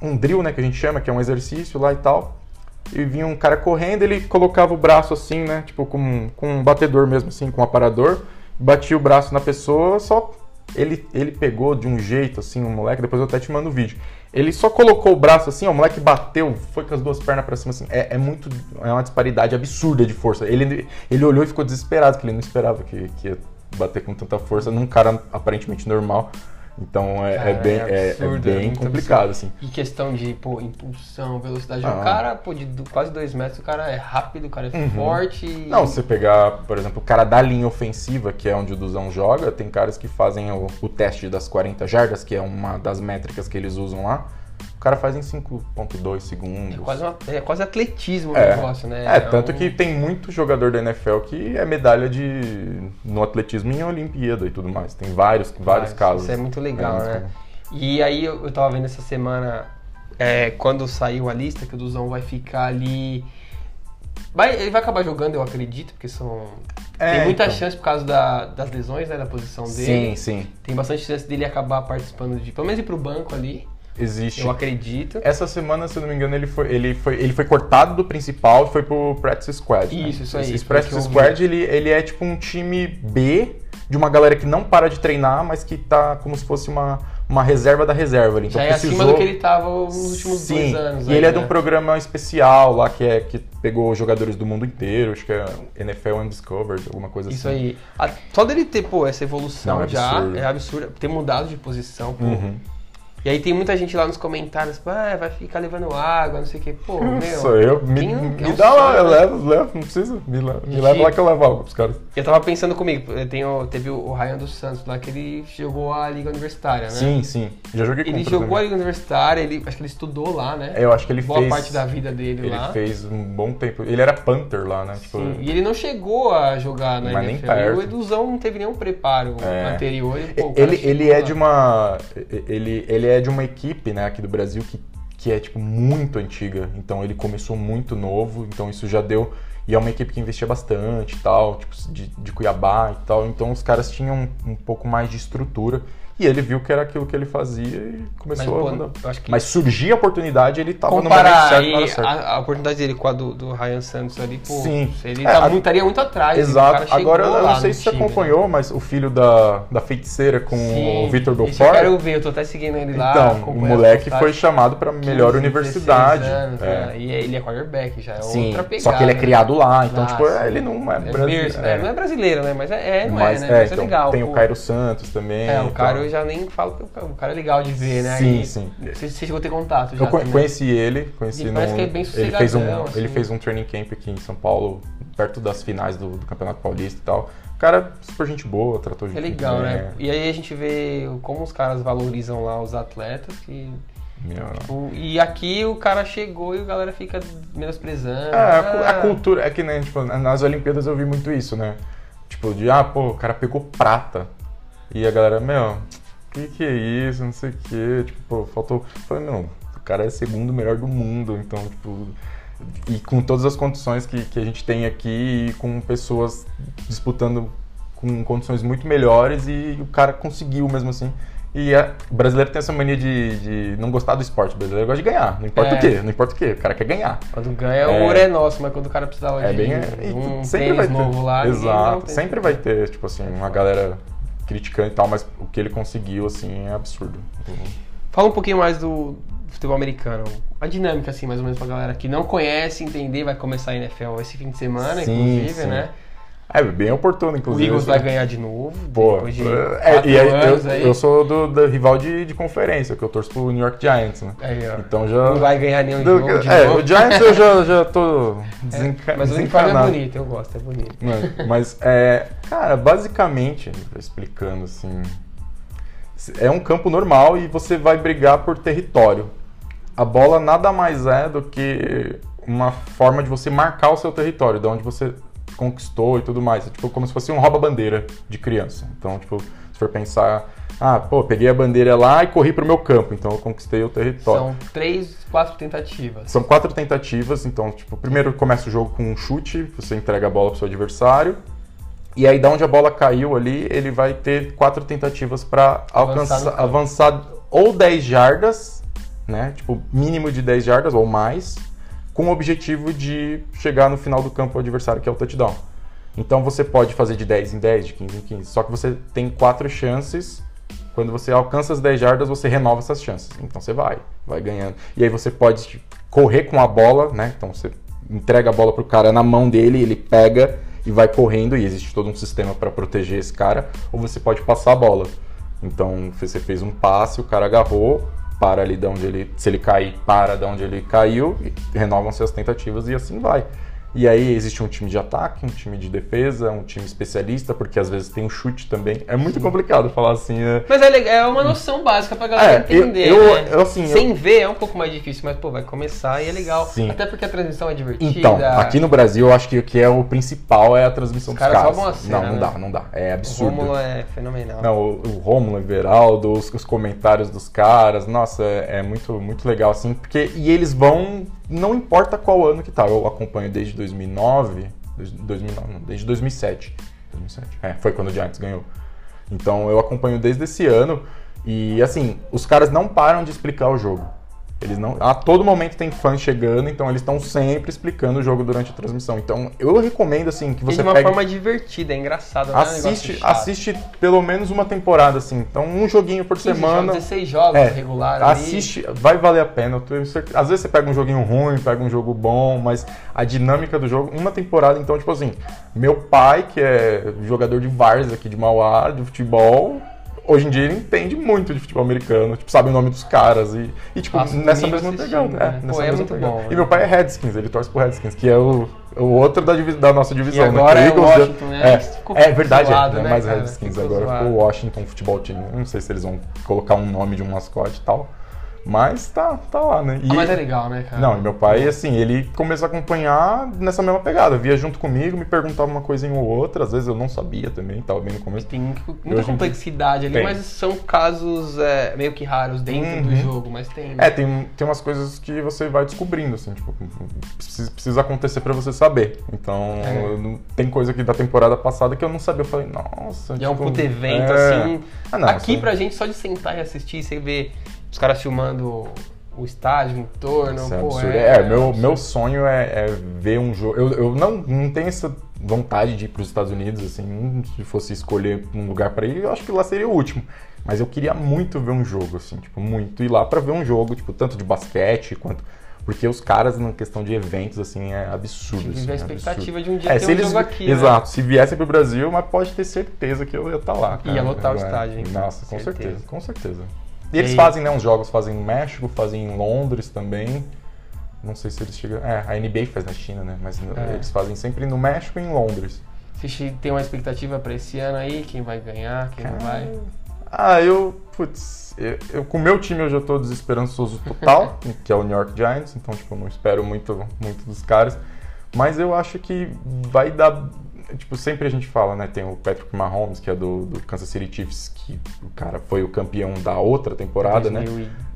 um drill, né, que a gente chama, que é um exercício lá e tal. E vinha um cara correndo, ele colocava o braço assim, né, tipo com, com um batedor mesmo, assim, com um aparador. Batia o braço na pessoa, só ele, ele pegou de um jeito, assim, um moleque, depois eu até te mando o vídeo. Ele só colocou o braço assim, ó, o moleque bateu, foi com as duas pernas pra cima, assim. É, é muito. É uma disparidade absurda de força. Ele, ele olhou e ficou desesperado, que ele não esperava que, que ia bater com tanta força num cara aparentemente normal. Então é, Cara, é bem, é é, é absurdo, é bem complicado, assim. E questão de, pô, impulsão, velocidade. Ah. O cara, pô, de do- quase dois metros, o cara é rápido, o cara é Uhum. forte. e- Não, se você pegar, por exemplo, o cara da linha ofensiva, que é onde o Duzão joga, tem caras que fazem o, o teste das 40 jardas, que é uma das métricas que eles usam lá. O cara faz em 5.2 segundos. É quase, uma- é quase atletismo o É. negócio, né? É, tanto um- que tem muito jogador da NFL que é medalha de no atletismo em Olimpíada e tudo mais. Tem vários, vários Mas casos. Isso é muito legal, muito né? comum. E aí eu, eu tava vendo essa semana, é, quando saiu a lista, que o Duzão vai ficar ali. Vai, ele vai acabar jogando, eu acredito, porque são. É, tem muita então. chance por causa da- das lesões, né? Da posição dele. Sim, sim. Tem bastante chance dele acabar participando de. Pelo menos ir pro banco ali. Existe. Eu acredito. Essa semana, se eu não me engano, ele foi, ele foi, ele foi cortado do principal e foi pro Practice Squad. né? Isso, isso aí, Esse Practice. Squad, ele, ele é tipo um time B de uma galera que não para de treinar, mas que tá como se fosse uma, uma reserva da reserva. Então Já é precisou... acima do que ele tava nos últimos Sim, dois anos. e aí, ele é né? de um programa especial lá que, é, que pegou jogadores do mundo inteiro, acho que é NFL Undiscovered, alguma coisa Isso assim. aí. A- Só dele ter, pô, essa evolução Não, é já absurdo. é absurdo. Ter mudado de posição, pô. Uhum. E aí tem muita gente lá nos comentários, ah, vai ficar levando água, não sei o que. Pô, meu. Sou eu, me, não- me é dá lá, eu né? levo, levo, não precisa, me, leva, me leva lá que eu levo algo pros caras. Eu tava pensando comigo, eu tenho, teve o Ryan dos Santos lá que ele jogou a Liga Universitária, né? Sim, sim, já joguei Ele contra jogou a. Liga Universitária, ele, acho que ele estudou lá, né? Eu acho que ele Boa fez... parte da vida dele Ele lá. fez um bom tempo. Ele era punter lá, né? Tipo, Sim, E ele não chegou a jogar na Mas nem NFL. perto. O Eduzão não teve nenhum preparo É. anterior. E, pô, cara ele, ele é lá. de uma. Ele, ele é de uma equipe, né, aqui do Brasil que, que é, tipo, muito antiga. Então ele começou muito novo, então isso já deu. E é uma equipe que investia bastante tal, tipo, de, de Cuiabá e tal. Então os caras tinham um, um pouco mais de estrutura. E ele viu que era aquilo que ele fazia e Mas, começou pô, a mandar. acho que Mas surgia a oportunidade, ele tava no momento certo certa. a, a oportunidade dele com a do, do Ryan Santos ali, pô, Sim. ele É, tá a- estaria muito atrás. Exato. Agora, eu não sei se você time, né? acompanhou, mas o filho da, da feiticeira com Sim, o Vitor isso eu Belfort. quero ver, eu tô até seguindo ele lá. Então, o moleque foi chamado pra melhor 15, universidade. 16 anos, É. né? E ele é quarterback, já é Sim, outra pegada. só que ele é né? criado lá, então, Ah, tipo, ele não é É brasileiro. berço, né? Não é brasileiro, né? Mas é, é não Mas, é, né? Mas é, então, legal. Tem o Cairo Santos também. É, o e cara tal. Eu já nem falo que o cara é legal de ver, né? Sim, E sim. Você, você chegou a ter contato já Eu também. conheci ele, conheci Ele no, parece que é bem ele fez um assim. Ele fez um training camp aqui em São Paulo, perto das finais do, do Campeonato Paulista e tal. O cara, super gente boa, tratou gente É legal, bem, né? E aí a gente vê como os caras valorizam lá os atletas que... Meu, o- E aqui o cara chegou e a galera fica menosprezando. É, a, Ah, cultura, é que nem, tipo, nas Olimpíadas eu vi muito isso, né? Tipo, de, ah, pô, o cara pegou prata. E a galera, meu, que que é isso, não sei o quê. Tipo, pô, faltou... Eu falei, meu, o cara é segundo melhor do mundo, então, tipo... E com todas as condições que, que a gente tem aqui, e com pessoas disputando com condições muito melhores, e o cara conseguiu mesmo assim. E a- o brasileiro tem essa mania de, de não gostar do esporte. O brasileiro gosta de ganhar, não importa É. o quê, não importa o quê, o cara quer ganhar. Quando ganha, o É. ouro é nosso, mas quando o cara precisava É de bem. um sempre tênis vai ter. novo lá... Exato. Sempre vai ter, tipo assim, uma galera criticando e tal, mas o que ele conseguiu, assim, é absurdo. Fala um pouquinho mais do futebol americano. A dinâmica, assim, mais ou menos pra galera que não conhece, entender, vai começar a NFL esse fim de semana, Sim, inclusive, sim. né? É bem oportuno, O inclusive. Eagles esse- vai ganhar de novo, Pô, depois de é, e aí, eu, aí. eu sou do, do rival de, de conferência, que eu torço pro New York Giants, né? Aí. Então já. Não vai ganhar nenhum do- jogo é, novo. o Giants eu já, já tô desenca... Mas o uniforme é bonito, eu gosto, é bonito. Mano, mas, é, cara, basicamente, explicando assim, é um campo normal e você vai brigar por território. A bola nada mais é do que uma forma de você marcar o seu território, de onde você conquistou e tudo mais. É tipo como se fosse um rouba-bandeira de criança. Então, tipo, se for pensar, ah, pô, peguei a bandeira lá e corri pro meu campo, então eu conquistei o território. São três, quatro tentativas. São quatro tentativas, então, tipo, primeiro começa o jogo com um chute, você entrega a bola pro seu adversário. E aí, da onde a bola caiu ali, ele vai ter quatro tentativas para alcançar, avançar ou 10 jardas, né? Tipo, mínimo de 10 jardas ou mais, com o objetivo de chegar no final do campo adversário, que é o touchdown. Então você pode fazer de 10 em 10, de 15 em 15. Só que você tem quatro chances. Quando você alcança as 10 jardas, você renova essas chances. Então você vai, vai ganhando. E aí você pode correr com a bola, né? Então você entrega a bola pro cara na mão dele, ele pega e vai correndo. E existe todo um sistema para proteger esse cara. Ou você pode passar a bola. Então você fez um passe, o cara agarrou, para ali de onde ele. Se ele cair, para de onde ele caiu, renovam-se as tentativas e assim vai. E aí existe um time de ataque, um time de defesa, um time especialista, porque às vezes tem um chute também. É muito complicado falar assim. É... Mas é, é uma noção básica pra galera É, eu- entender. eu- né? eu, assim, Sem ver é um pouco mais difícil, mas pô, vai começar e é legal. Sim. Até porque a transmissão é divertida. Então, aqui no Brasil, eu acho que o que é o principal é a transmissão Os dos caras a cena, não, não né? dá, não dá. É o absurdo. Rômulo é fenomenal. Não, o, o Romulo, o Everaldo, os, os comentários dos caras, nossa, é, é muito, muito legal, assim, porque, e eles vão, não importa qual ano que tá, eu acompanho desde 2009, desde 2009, não, desde 2007, 2007, é, foi quando o Giants ganhou. Então, eu acompanho desde esse ano, e, assim, os caras não param de explicar o jogo. Eles não, a todo momento tem fãs chegando, então eles estão sempre explicando o jogo durante a transmissão. Então, eu recomendo, assim, que E você de uma pegue... forma divertida, é engraçado. não é um Assiste, assiste pelo menos uma temporada, assim. Então, um joguinho por 15 semana. jogos, 16 jogos É, regular ali. Assiste, vai valer a pena. Às vezes você pega um joguinho ruim, pega um jogo bom, mas a dinâmica do jogo, uma temporada, então, tipo assim, meu pai, que é jogador de Várzea aqui de Mauá, de futebol, hoje em dia ele entende muito de futebol americano, tipo, sabe o nome dos caras e, e tipo, Passa nessa mesma pegada. né? É, Pô, nessa é mesma pegada. bom, E né? meu pai é Redskins, ele torce pro Redskins, que é o, o outro da, da nossa divisão. né? agora Que é Eagles já- Washington, né? É, é verdade, zoado, é, né, mais cara? Redskins agora. zoado. Ficou o Washington Futebol Team. Não sei se eles vão colocar um nome de um mascote e tal. Mas tá, tá lá, né? E- Ah, mas é legal, né, cara? Não, e meu pai, assim, ele começou a acompanhar nessa mesma pegada. Via junto comigo, me perguntava uma coisinha ou outra. Às vezes eu não sabia também, tava bem no começo. Tem muita em complexidade ali, Tem. mas são casos é, meio que raros dentro do Uhum. jogo, mas tem. né? É, tem, tem umas coisas que você vai descobrindo, assim, tipo, precisa, precisa acontecer pra você saber. Então, É. eu não- tem coisa aqui da temporada passada que eu não sabia. Eu falei, nossa. E é um tipo, puto evento, é. assim. Ah, não, Aqui assim- pra gente, só de sentar e assistir, você vê os caras filmando o estádio, o entorno. Isso é pô, absurdo. é, É, meu, absurdo. meu sonho é, é ver um jogo. Eu, eu não, não tenho essa vontade de ir para os Estados Unidos, assim, se fosse escolher um lugar para ir, eu acho que lá seria o último. Mas eu queria muito ver um jogo, assim, tipo, muito ir lá para ver um jogo, tipo, tanto de basquete quanto. Porque os caras, na questão de eventos, assim, é absurdo. Assim, a é expectativa absurdo. de um dia É, ter um eles, jogo aqui, né? Exato, se viessem pro Brasil, mas pode ter certeza que eu ia estar lá. Ia cara. lotar o É, estádio, hein? Nossa, com Certeza. certeza, com certeza. E eles aí? fazem, né, uns jogos, fazem em México, fazem em Londres também. Não sei se eles chegam. É, a NBA faz na China, né? Mas É. eles fazem sempre no México e em Londres. Você tem uma expectativa pra esse ano aí? Quem vai ganhar, quem não vai? Ah, eu. Putz, eu, eu- com o meu time eu já tô desesperançoso total, que é o New York Giants, então, tipo, eu não espero muito, muito dos caras. Mas eu acho que vai dar. Tipo, sempre a gente fala, né? Tem o Patrick Mahomes, que é do, do Kansas City Chiefs, que o cara foi o campeão da outra temporada, né?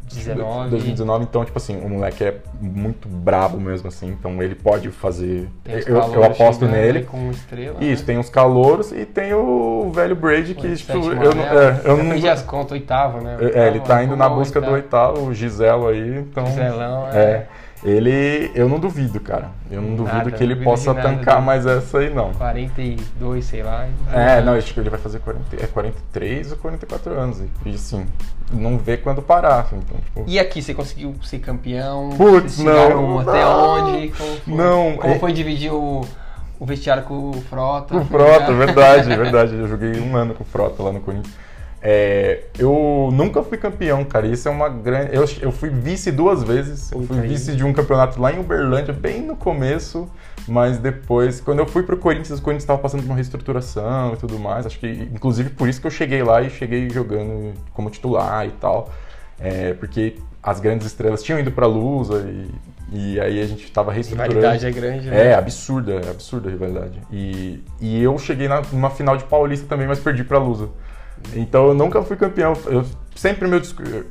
2019. 2019, então, tipo assim, o moleque é muito brabo mesmo, assim, então ele pode fazer. Eu, eu aposto nele. Com estrela, Isso, né? tem os calouros e tem o velho Brady que, tipo, sétimo eu não. anel. É, eu não perdi as contas, oitavo, né? é, ele Oitavo, tá indo na é busca do oitavo? oitavo, o Giselo aí, então. Giselão, é. é. Ele. Eu não duvido, cara. Eu não duvido Nada, que ele duvido possa nada tancar mais essa aí, não. 42, sei lá. É, não, acho que ele vai fazer 40, é 43 ou 44 anos. E assim, não vê quando parar. assim, Então, tipo, E aqui, você conseguiu ser campeão? Putz, não, Até não. onde? Como foi, Não, Como é- foi dividir o, o vestiário com o Frota? Com o Frota, verdade, verdade. Eu joguei um ano com o Frota lá no Corinthians. É, eu nunca fui campeão, cara. Isso é uma grande. Eu, eu fui vice duas vezes. Eu fui vice de um campeonato lá em Uberlândia, bem no começo. Mas depois, quando eu fui pro Corinthians, o Corinthians estava passando por uma reestruturação e tudo mais. Acho que, inclusive, por isso que eu cheguei lá e cheguei jogando como titular e tal. É, porque as grandes estrelas tinham ido pra Lusa e, e aí a gente tava A reestruturando. rivalidade é grande, né? É, absurda, é absurda a rivalidade. E, e eu cheguei na, numa final de Paulista também, mas perdi pra Lusa. Então eu nunca fui campeão. Eu sempre meu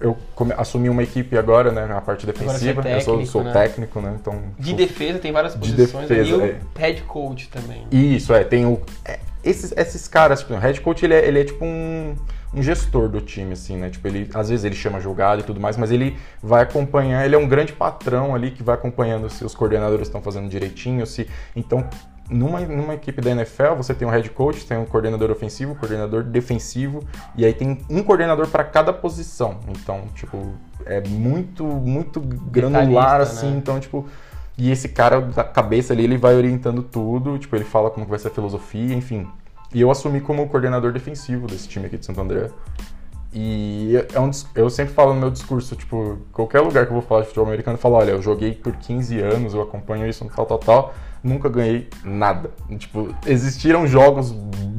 eu assumi uma equipe agora, né, na parte defensiva. você é eu sou, técnico, sou né? técnico, né? Então De sou- defesa tem várias De posições. defesa, e o é. head coach também. Isso, é, tem o. é, esses, esses caras, tipo, o head coach, ele é, ele é tipo um, um gestor do time, assim, né? Tipo, ele, às vezes ele chama jogada e tudo mais, mas ele vai acompanhar, ele é um grande patrão ali que vai acompanhando se os coordenadores estão fazendo direitinho, se. Então, numa, numa equipe da NFL, você tem um head coach, tem um coordenador ofensivo, um coordenador defensivo, e aí tem um coordenador para cada posição. Então, tipo, é muito, muito granular, Detalhista, assim, né? então, tipo. E esse cara da cabeça ali, ele vai orientando tudo, tipo, ele fala como vai ser a filosofia, enfim. E eu assumi como coordenador defensivo desse time aqui de Santo André. E é um, eu sempre falo no meu discurso, tipo, qualquer lugar que eu vou falar de futebol americano, eu falo, olha, eu joguei por 15 anos, eu acompanho isso, tal, tal, tal, nunca ganhei nada. Tipo, existiram jogos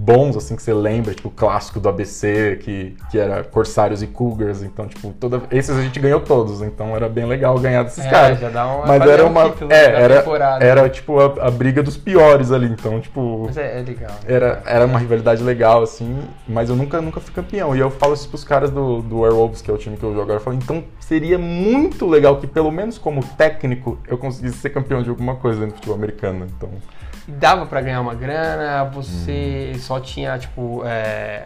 bons, assim, que você lembra, tipo, o clássico do ABC, que, que era Corsários e Cougars, então, tipo, toda, esses a gente ganhou todos, então era bem legal ganhar desses É, caras. uma- Mas era um uma, é, era, temporada. era tipo a, a briga dos piores ali, então, tipo, Mas é, é legal. era, era uma rivalidade legal, assim, mas eu nunca, nunca fui campeão. E eu falo isso pros caras do, do Werewolves, que é o time que eu jogo agora, eu falo, então seria muito legal que, pelo menos como técnico, eu conseguisse ser campeão de alguma coisa no futebol americano. Então, Dava pra ganhar uma grana, você Hum. só tinha, tipo, é,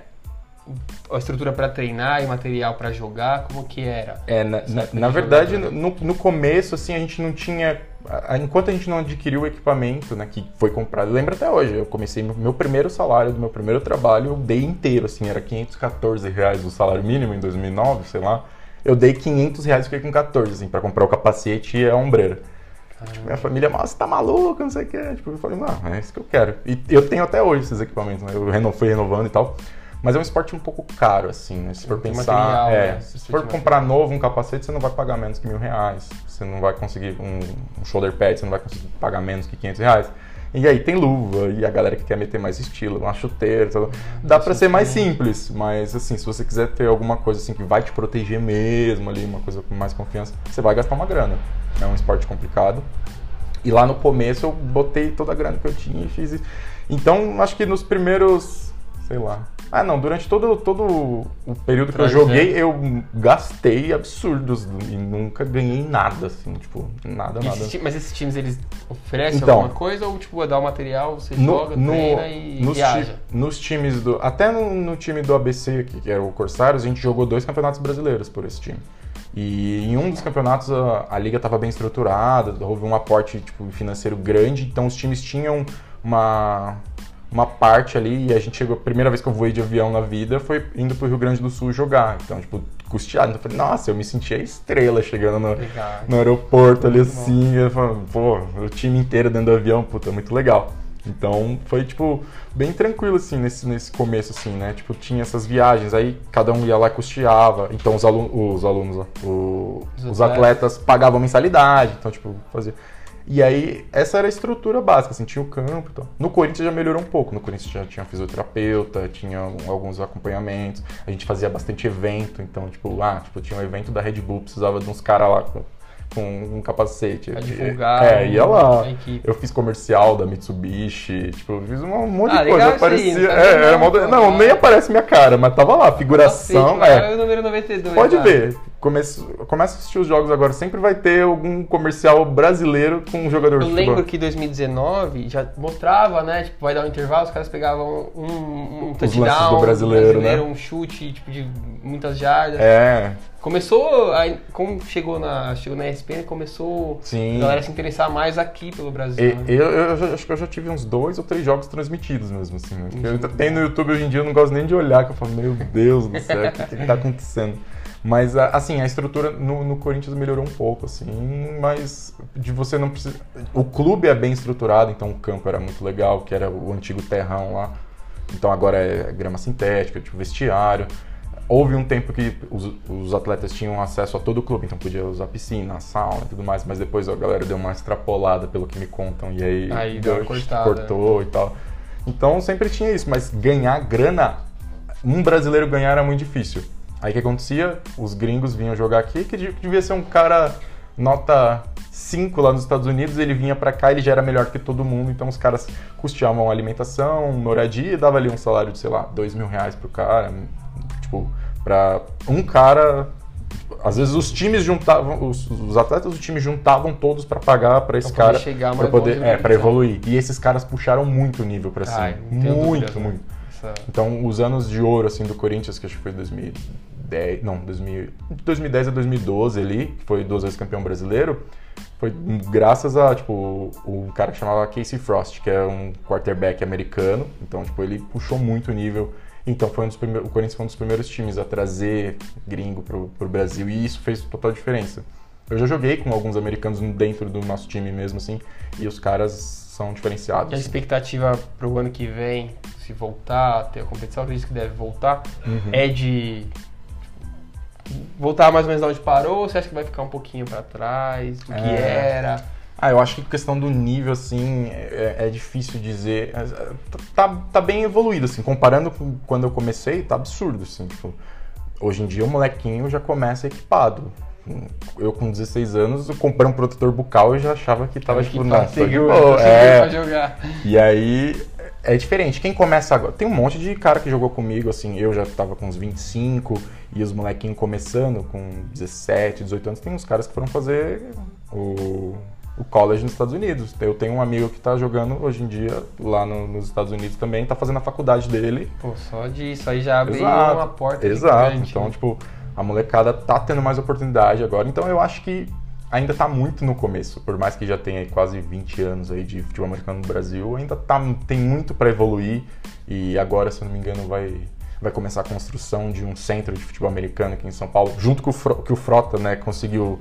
a estrutura pra treinar e material pra jogar, como que era? é, na, na, na de verdade, no, no começo, assim, a gente não tinha. Enquanto a gente não adquiriu o equipamento, né, que foi comprado, eu lembro até hoje, eu comecei meu, meu primeiro salário do meu primeiro trabalho, eu dei inteiro, assim, era 514 reais o salário mínimo em 2009, sei lá. Eu dei 500 reais e fiquei com 14, assim, pra comprar o capacete e a ombreira. Tipo, minha família, nossa, tá maluco, não sei o que. Tipo, eu falei, não, é isso que eu quero. E eu tenho até hoje esses equipamentos, né? Eu reno- fui renovando e tal. Mas é um esporte um pouco caro, assim, né? Se for Tem pensar. é, né? se Precisa for comprar novo um capacete, você não vai pagar menos que mil reais. Você não vai conseguir um, um shoulder pad, você não vai conseguir pagar menos que 500 reais. E aí tem luva, e a galera que quer meter mais estilo, uma chuteira, tudo. dá pra ser mais simples, mas assim, se você quiser ter alguma coisa assim que vai te proteger mesmo ali, uma coisa com mais confiança, você vai gastar uma grana. É um esporte complicado. E lá no começo eu botei toda a grana que eu tinha e fiz isso. Então, acho que nos primeiros, sei lá. Ah, não, durante todo, todo o período que eu joguei, eu gastei absurdos e nunca ganhei nada, assim, tipo, nada, E nada. esses ti- mas esses times, eles oferecem Então. alguma coisa ou, tipo, dá o material, você No- joga, no- treina e nos, ti- nos times do. Até no, no time do ABC, aqui, que era o Corsários, a gente jogou dois campeonatos brasileiros por esse time. E em um dos campeonatos a, a liga estava bem estruturada, houve um aporte tipo, financeiro grande, então os times tinham uma, uma parte ali e a gente chegou. A primeira vez que eu voei de avião na vida foi indo pro Rio Grande do Sul jogar. Então, tipo, custeado. Então eu falei, nossa, eu me sentia estrela chegando no, no aeroporto ali Muito assim, eu falei, pô, o time inteiro dentro do avião, puta, muito legal. Então foi, tipo, bem tranquilo, assim, nesse, nesse começo, assim, né? Tipo, tinha essas viagens, aí cada um ia lá e custeava. Então os, alu os alunos, ó, o- Os os atletas. atletas pagavam mensalidade, então, tipo, fazia. E aí, essa era a estrutura básica, assim, tinha o campo e tal. No Corinthians já melhorou um pouco. No Corinthians já tinha fisioterapeuta, tinha alguns acompanhamentos. A gente fazia bastante evento, então, tipo, ah, tipo, tinha um evento da Red Bull, precisava de uns caras lá com, um capacete. Pra divulgar É, ia lá. Eu fiz comercial da Mitsubishi, tipo, eu fiz um monte Ah, de coisa. aí, Aparecia. não tá é, era não, nem aparece minha cara, mas tava lá, figuração. Capacete, é. lá, o número 92. Pode lá. ver. Começa, começa a assistir os jogos agora. Sempre vai ter algum comercial brasileiro com um jogador Eu de futebol. lembro que em 2019 já mostrava, né? Tipo, vai dar um intervalo, os caras pegavam um, um touchdown, lances do brasileiro, né? um chute tipo, de muitas jardas. É, Começou, como chegou na, chegou na ESPN, começou sim. a galera se interessar mais aqui pelo Brasil. E- né? Eu, eu acho que eu já tive uns dois ou três jogos transmitidos mesmo, assim. né? Uhum. eu- tem no YouTube hoje em dia, eu não gosto nem de olhar, que eu falo, meu Deus do céu, o que, que tá acontecendo? Mas, assim, a estrutura no, no Corinthians melhorou um pouco, assim, mas de você não precisa... O clube é bem estruturado, então o campo era muito legal, que era o antigo terrão lá. Então agora é grama sintética, tipo vestiário. Houve um tempo que os, os atletas tinham acesso a todo o clube, então podia usar piscina, sauna e tudo mais, mas depois a galera deu uma extrapolada pelo que me contam, e aí, Aí deu cortou e tal. Então sempre tinha isso, mas ganhar grana, um brasileiro ganhar era muito difícil. Aí o que acontecia? Os gringos vinham jogar aqui, que de- devia ser um cara nota 5 lá nos Estados Unidos, ele vinha pra cá, ele já era melhor que todo mundo, então os caras custeavam alimentação, moradia e dava ali um salário de, sei lá, dois mil reais pro cara, tipo, pra um cara... Às vezes os times juntavam, os, os atletas do time juntavam todos pra pagar pra esse Pra poder cara, mais poder, é, na para divisão. evoluir. E esses caras puxaram muito o nível pra cima, Ai, não tenho muito, né? muito. Essa- Então, os anos de ouro, assim, do Corinthians, que acho que foi 2010, não, 2000, de 2010 a 2012 ali, que foi duas vezes campeão brasileiro, foi graças a, tipo, um cara que chamava Casey Frost, que é um quarterback americano, então, tipo, ele puxou muito o nível. Então, foi um dos primeiros, o Corinthians foi um dos primeiros times a trazer gringo pro, pro Brasil, e isso fez total diferença. Eu já joguei com alguns americanos dentro do nosso time mesmo, assim, e os caras são diferenciados. E a expectativa pro ano que vem, se voltar, ter a competição, acredito que deve voltar, Uhum. é de voltar mais ou menos de onde parou ou você acha que vai ficar um pouquinho pra trás? O que É. era? Ah, eu acho que questão do nível, assim, é, é difícil dizer. É, Tá, tá bem evoluído, assim, comparando com quando eu comecei, tá absurdo, assim, tipo, hoje em dia o molequinho já começa equipado. Eu com 16 anos, eu comprei um protetor bucal e já achava que tava, tipo, seguro, boa. seguro É, pra jogar. e aí é diferente. Quem começa agora. Tem um monte de cara que jogou comigo, assim, eu já tava com uns 25 e os molequinhos começando com 17, 18 anos. Tem uns caras que foram fazer o, o college nos Estados Unidos. Eu tenho um amigo que tá jogando hoje em dia lá no- nos Estados Unidos também, tá fazendo a faculdade dele. Pô, só disso aí já abre Exato, uma porta Exato. gigante, Então, né? tipo, a molecada tá tendo mais oportunidade agora. Então eu acho que ainda tá muito no começo. Por mais que já tenha quase 20 anos aí de futebol americano no Brasil, ainda tá, tem muito para evoluir. E agora, se eu não me engano, vai, vai começar a construção de um centro de futebol americano aqui em São Paulo, junto com o, que o Frota, né, conseguiu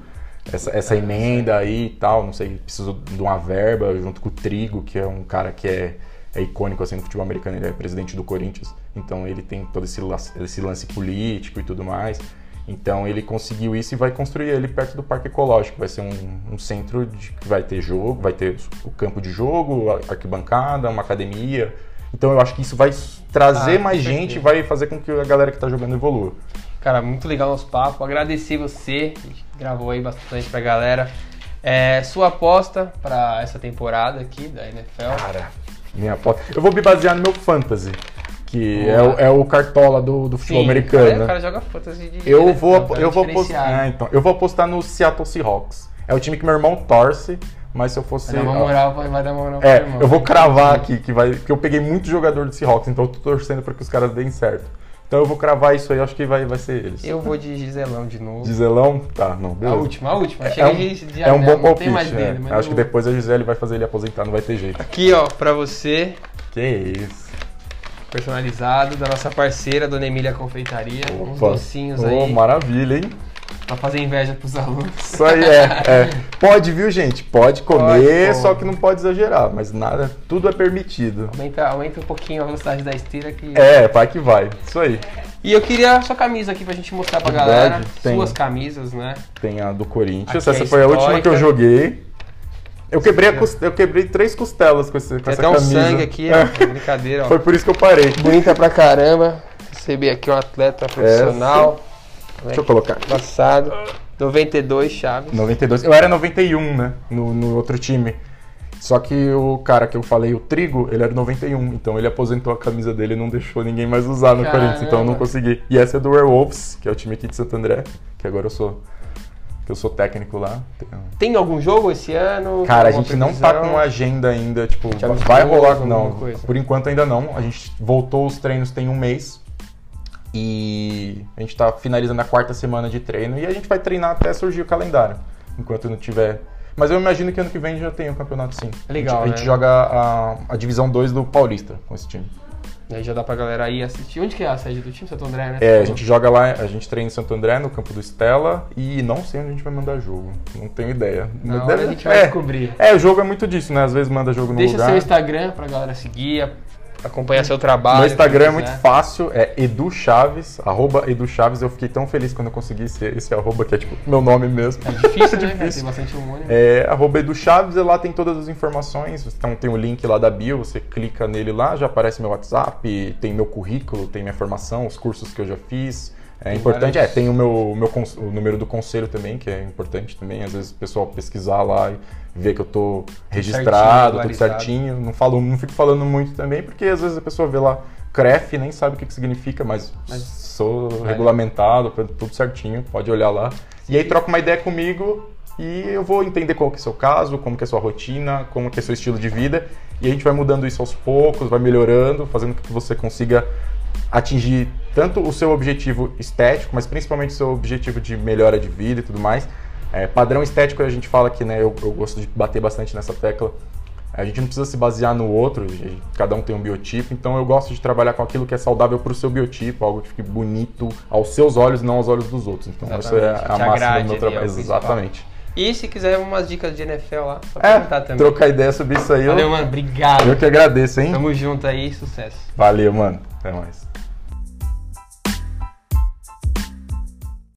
essa, essa emenda aí e tal. Não sei, precisou de uma verba, junto com o Trigo, que é um cara que é é icônico assim no futebol americano, ele é presidente do Corinthians, então ele tem todo esse lance, esse lance político e tudo mais. Então ele conseguiu isso e vai construir ele perto do Parque Ecológico. Vai ser um, um centro de, que vai ter jogo, vai ter o campo de jogo, a arquibancada, uma academia. Então eu acho que isso vai trazer Ah, mais gente, vai fazer com que a galera que está jogando evolua. Cara, muito legal nosso papo. Agradecer você, gente gravou aí bastante pra galera. É, sua aposta pra essa temporada aqui da NFL. Cara, minha aposta. Eu vou me basear no meu fantasy, que é é o cartola do, do futebol americano. Cara, né? o cara joga fantasy de Eu vou, cara, eu vou apostar. então, eu vou apostar no Seattle Seahawks. É o time que meu irmão torce, mas se eu fosse. Vai dar uma moral, vai, vai dar uma moral É, irmão. eu vou cravar aqui que vai. Porque eu peguei muito jogador do Seahawks, então eu tô torcendo para que os caras deem certo. Então eu vou cravar isso aí, acho que vai, vai ser eles. Eu vou de Giselão de novo. Giselão? Tá, não, A beleza. última, a última. É, Chega um, de, de é um bom anel, não palpite. tem mais é. dele, mas Acho eu que depois a Gisele vai fazer ele aposentar, não vai ter jeito. Aqui, ó, pra você, Que isso. personalizado, da nossa parceira, Dona Emília Confeitaria. Uns Opa. docinhos Ô, aí, maravilha, hein? Pra fazer inveja pros alunos. Isso aí é, é. Pode, viu, gente? Pode comer, Pode, só que não pode exagerar, mas nada, tudo é permitido. Aumenta, aumenta um pouquinho a velocidade da esteira que... É, vai que vai. Isso aí. E eu queria a sua camisa aqui pra gente mostrar pra Verdade, galera. tem. Suas camisas, né? Tem a do Corinthians. Aqui Essa é foi a última que eu joguei. Eu quebrei, a cos- eu quebrei três costelas com, esse, com Tem essa até um camisa. sangue aqui, É. Brincadeira, ó. Foi por isso que eu parei. Bonita pra caramba. Recebi aqui um atleta profissional. Deixa eu colocar. Passado. 92 chaves. 92. Eu era 91, né? No, no outro time. Só que o cara que eu falei, o Trigo, ele era 91. Então ele aposentou a camisa dele e não deixou ninguém mais usar no Caramba. Corinthians. Então eu não consegui. E essa é do Werewolves, que é o time aqui de Santo André. Que agora eu sou. Que eu sou técnico lá. Tem algum jogo esse ano? Cara, a gente não tá previsão? com agenda ainda, tipo, vai rolar, não. coisa? Por enquanto ainda não. A gente voltou os treinos tem um mês. E a gente tá finalizando a quarta semana de treino e a gente vai treinar até surgir o calendário. Enquanto não tiver. Mas eu imagino que ano que vem já tem o campeonato sim. Legal, A gente, a gente né? joga a, a divisão 2 do Paulista com esse time. E aí já dá pra galera ir assistir. Onde que é a sede do time? Santo André, né? É, a gente joga lá, a gente treina em Santo André, no campo do Estela, e não sei onde a gente vai mandar jogo. Não tenho ideia. Na Deve- a gente vai é, descobrir. É, o jogo é muito disso, né? Às vezes manda jogo no Deixa lugar. seu Instagram pra galera seguir, acompanhar seu trabalho. Meu Instagram é muito quiser. fácil, é Edu Chaves, arroba Edu Chaves. Eu fiquei tão feliz quando eu consegui ser esse arroba, que é tipo meu nome mesmo. É difícil, né? cara? Tem difícil. bastante homônimo. É, arroba Edu Chaves, e lá tem todas as informações. Então tem o link lá da bio, você clica nele lá, já aparece meu WhatsApp, tem meu currículo, tem minha formação, os cursos que eu já fiz. É Tem importante, vários- é, tem o meu, meu o número do conselho também, que é importante também. Às vezes o pessoal pesquisar lá e ver que eu tô registrado, tudo regularizado. certinho. Não falo, não fico falando muito também, porque às vezes a pessoa vê lá CREF, nem sabe o que, que significa, mas, Mas- sou Vale. regulamentado, tudo certinho, pode olhar lá. E aí troca uma ideia comigo e eu vou entender qual que é o seu caso, como que é a sua rotina, como que é o seu estilo de vida. E a gente vai mudando isso aos poucos, vai melhorando, fazendo com que você consiga atingir tanto o seu objetivo estético, mas principalmente o seu objetivo de melhora de vida e tudo mais. É, padrão estético a gente fala que né, eu, eu gosto de bater bastante nessa tecla. A gente não precisa se basear no outro, a gente- cada um tem um biotipo, então eu gosto de trabalhar com aquilo que é saudável para o seu biotipo, algo que fique bonito aos seus olhos, não aos olhos dos outros. Então essa é a máxima agrade do meu trabalho. é. Exatamente. E se quiser umas dicas de NFL lá, só É, perguntar também. trocar ideia sobre isso aí. eu- Valeu, mano. Obrigado. Eu que agradeço, hein? Tamo junto aí, sucesso. Valeu, mano. Até mais.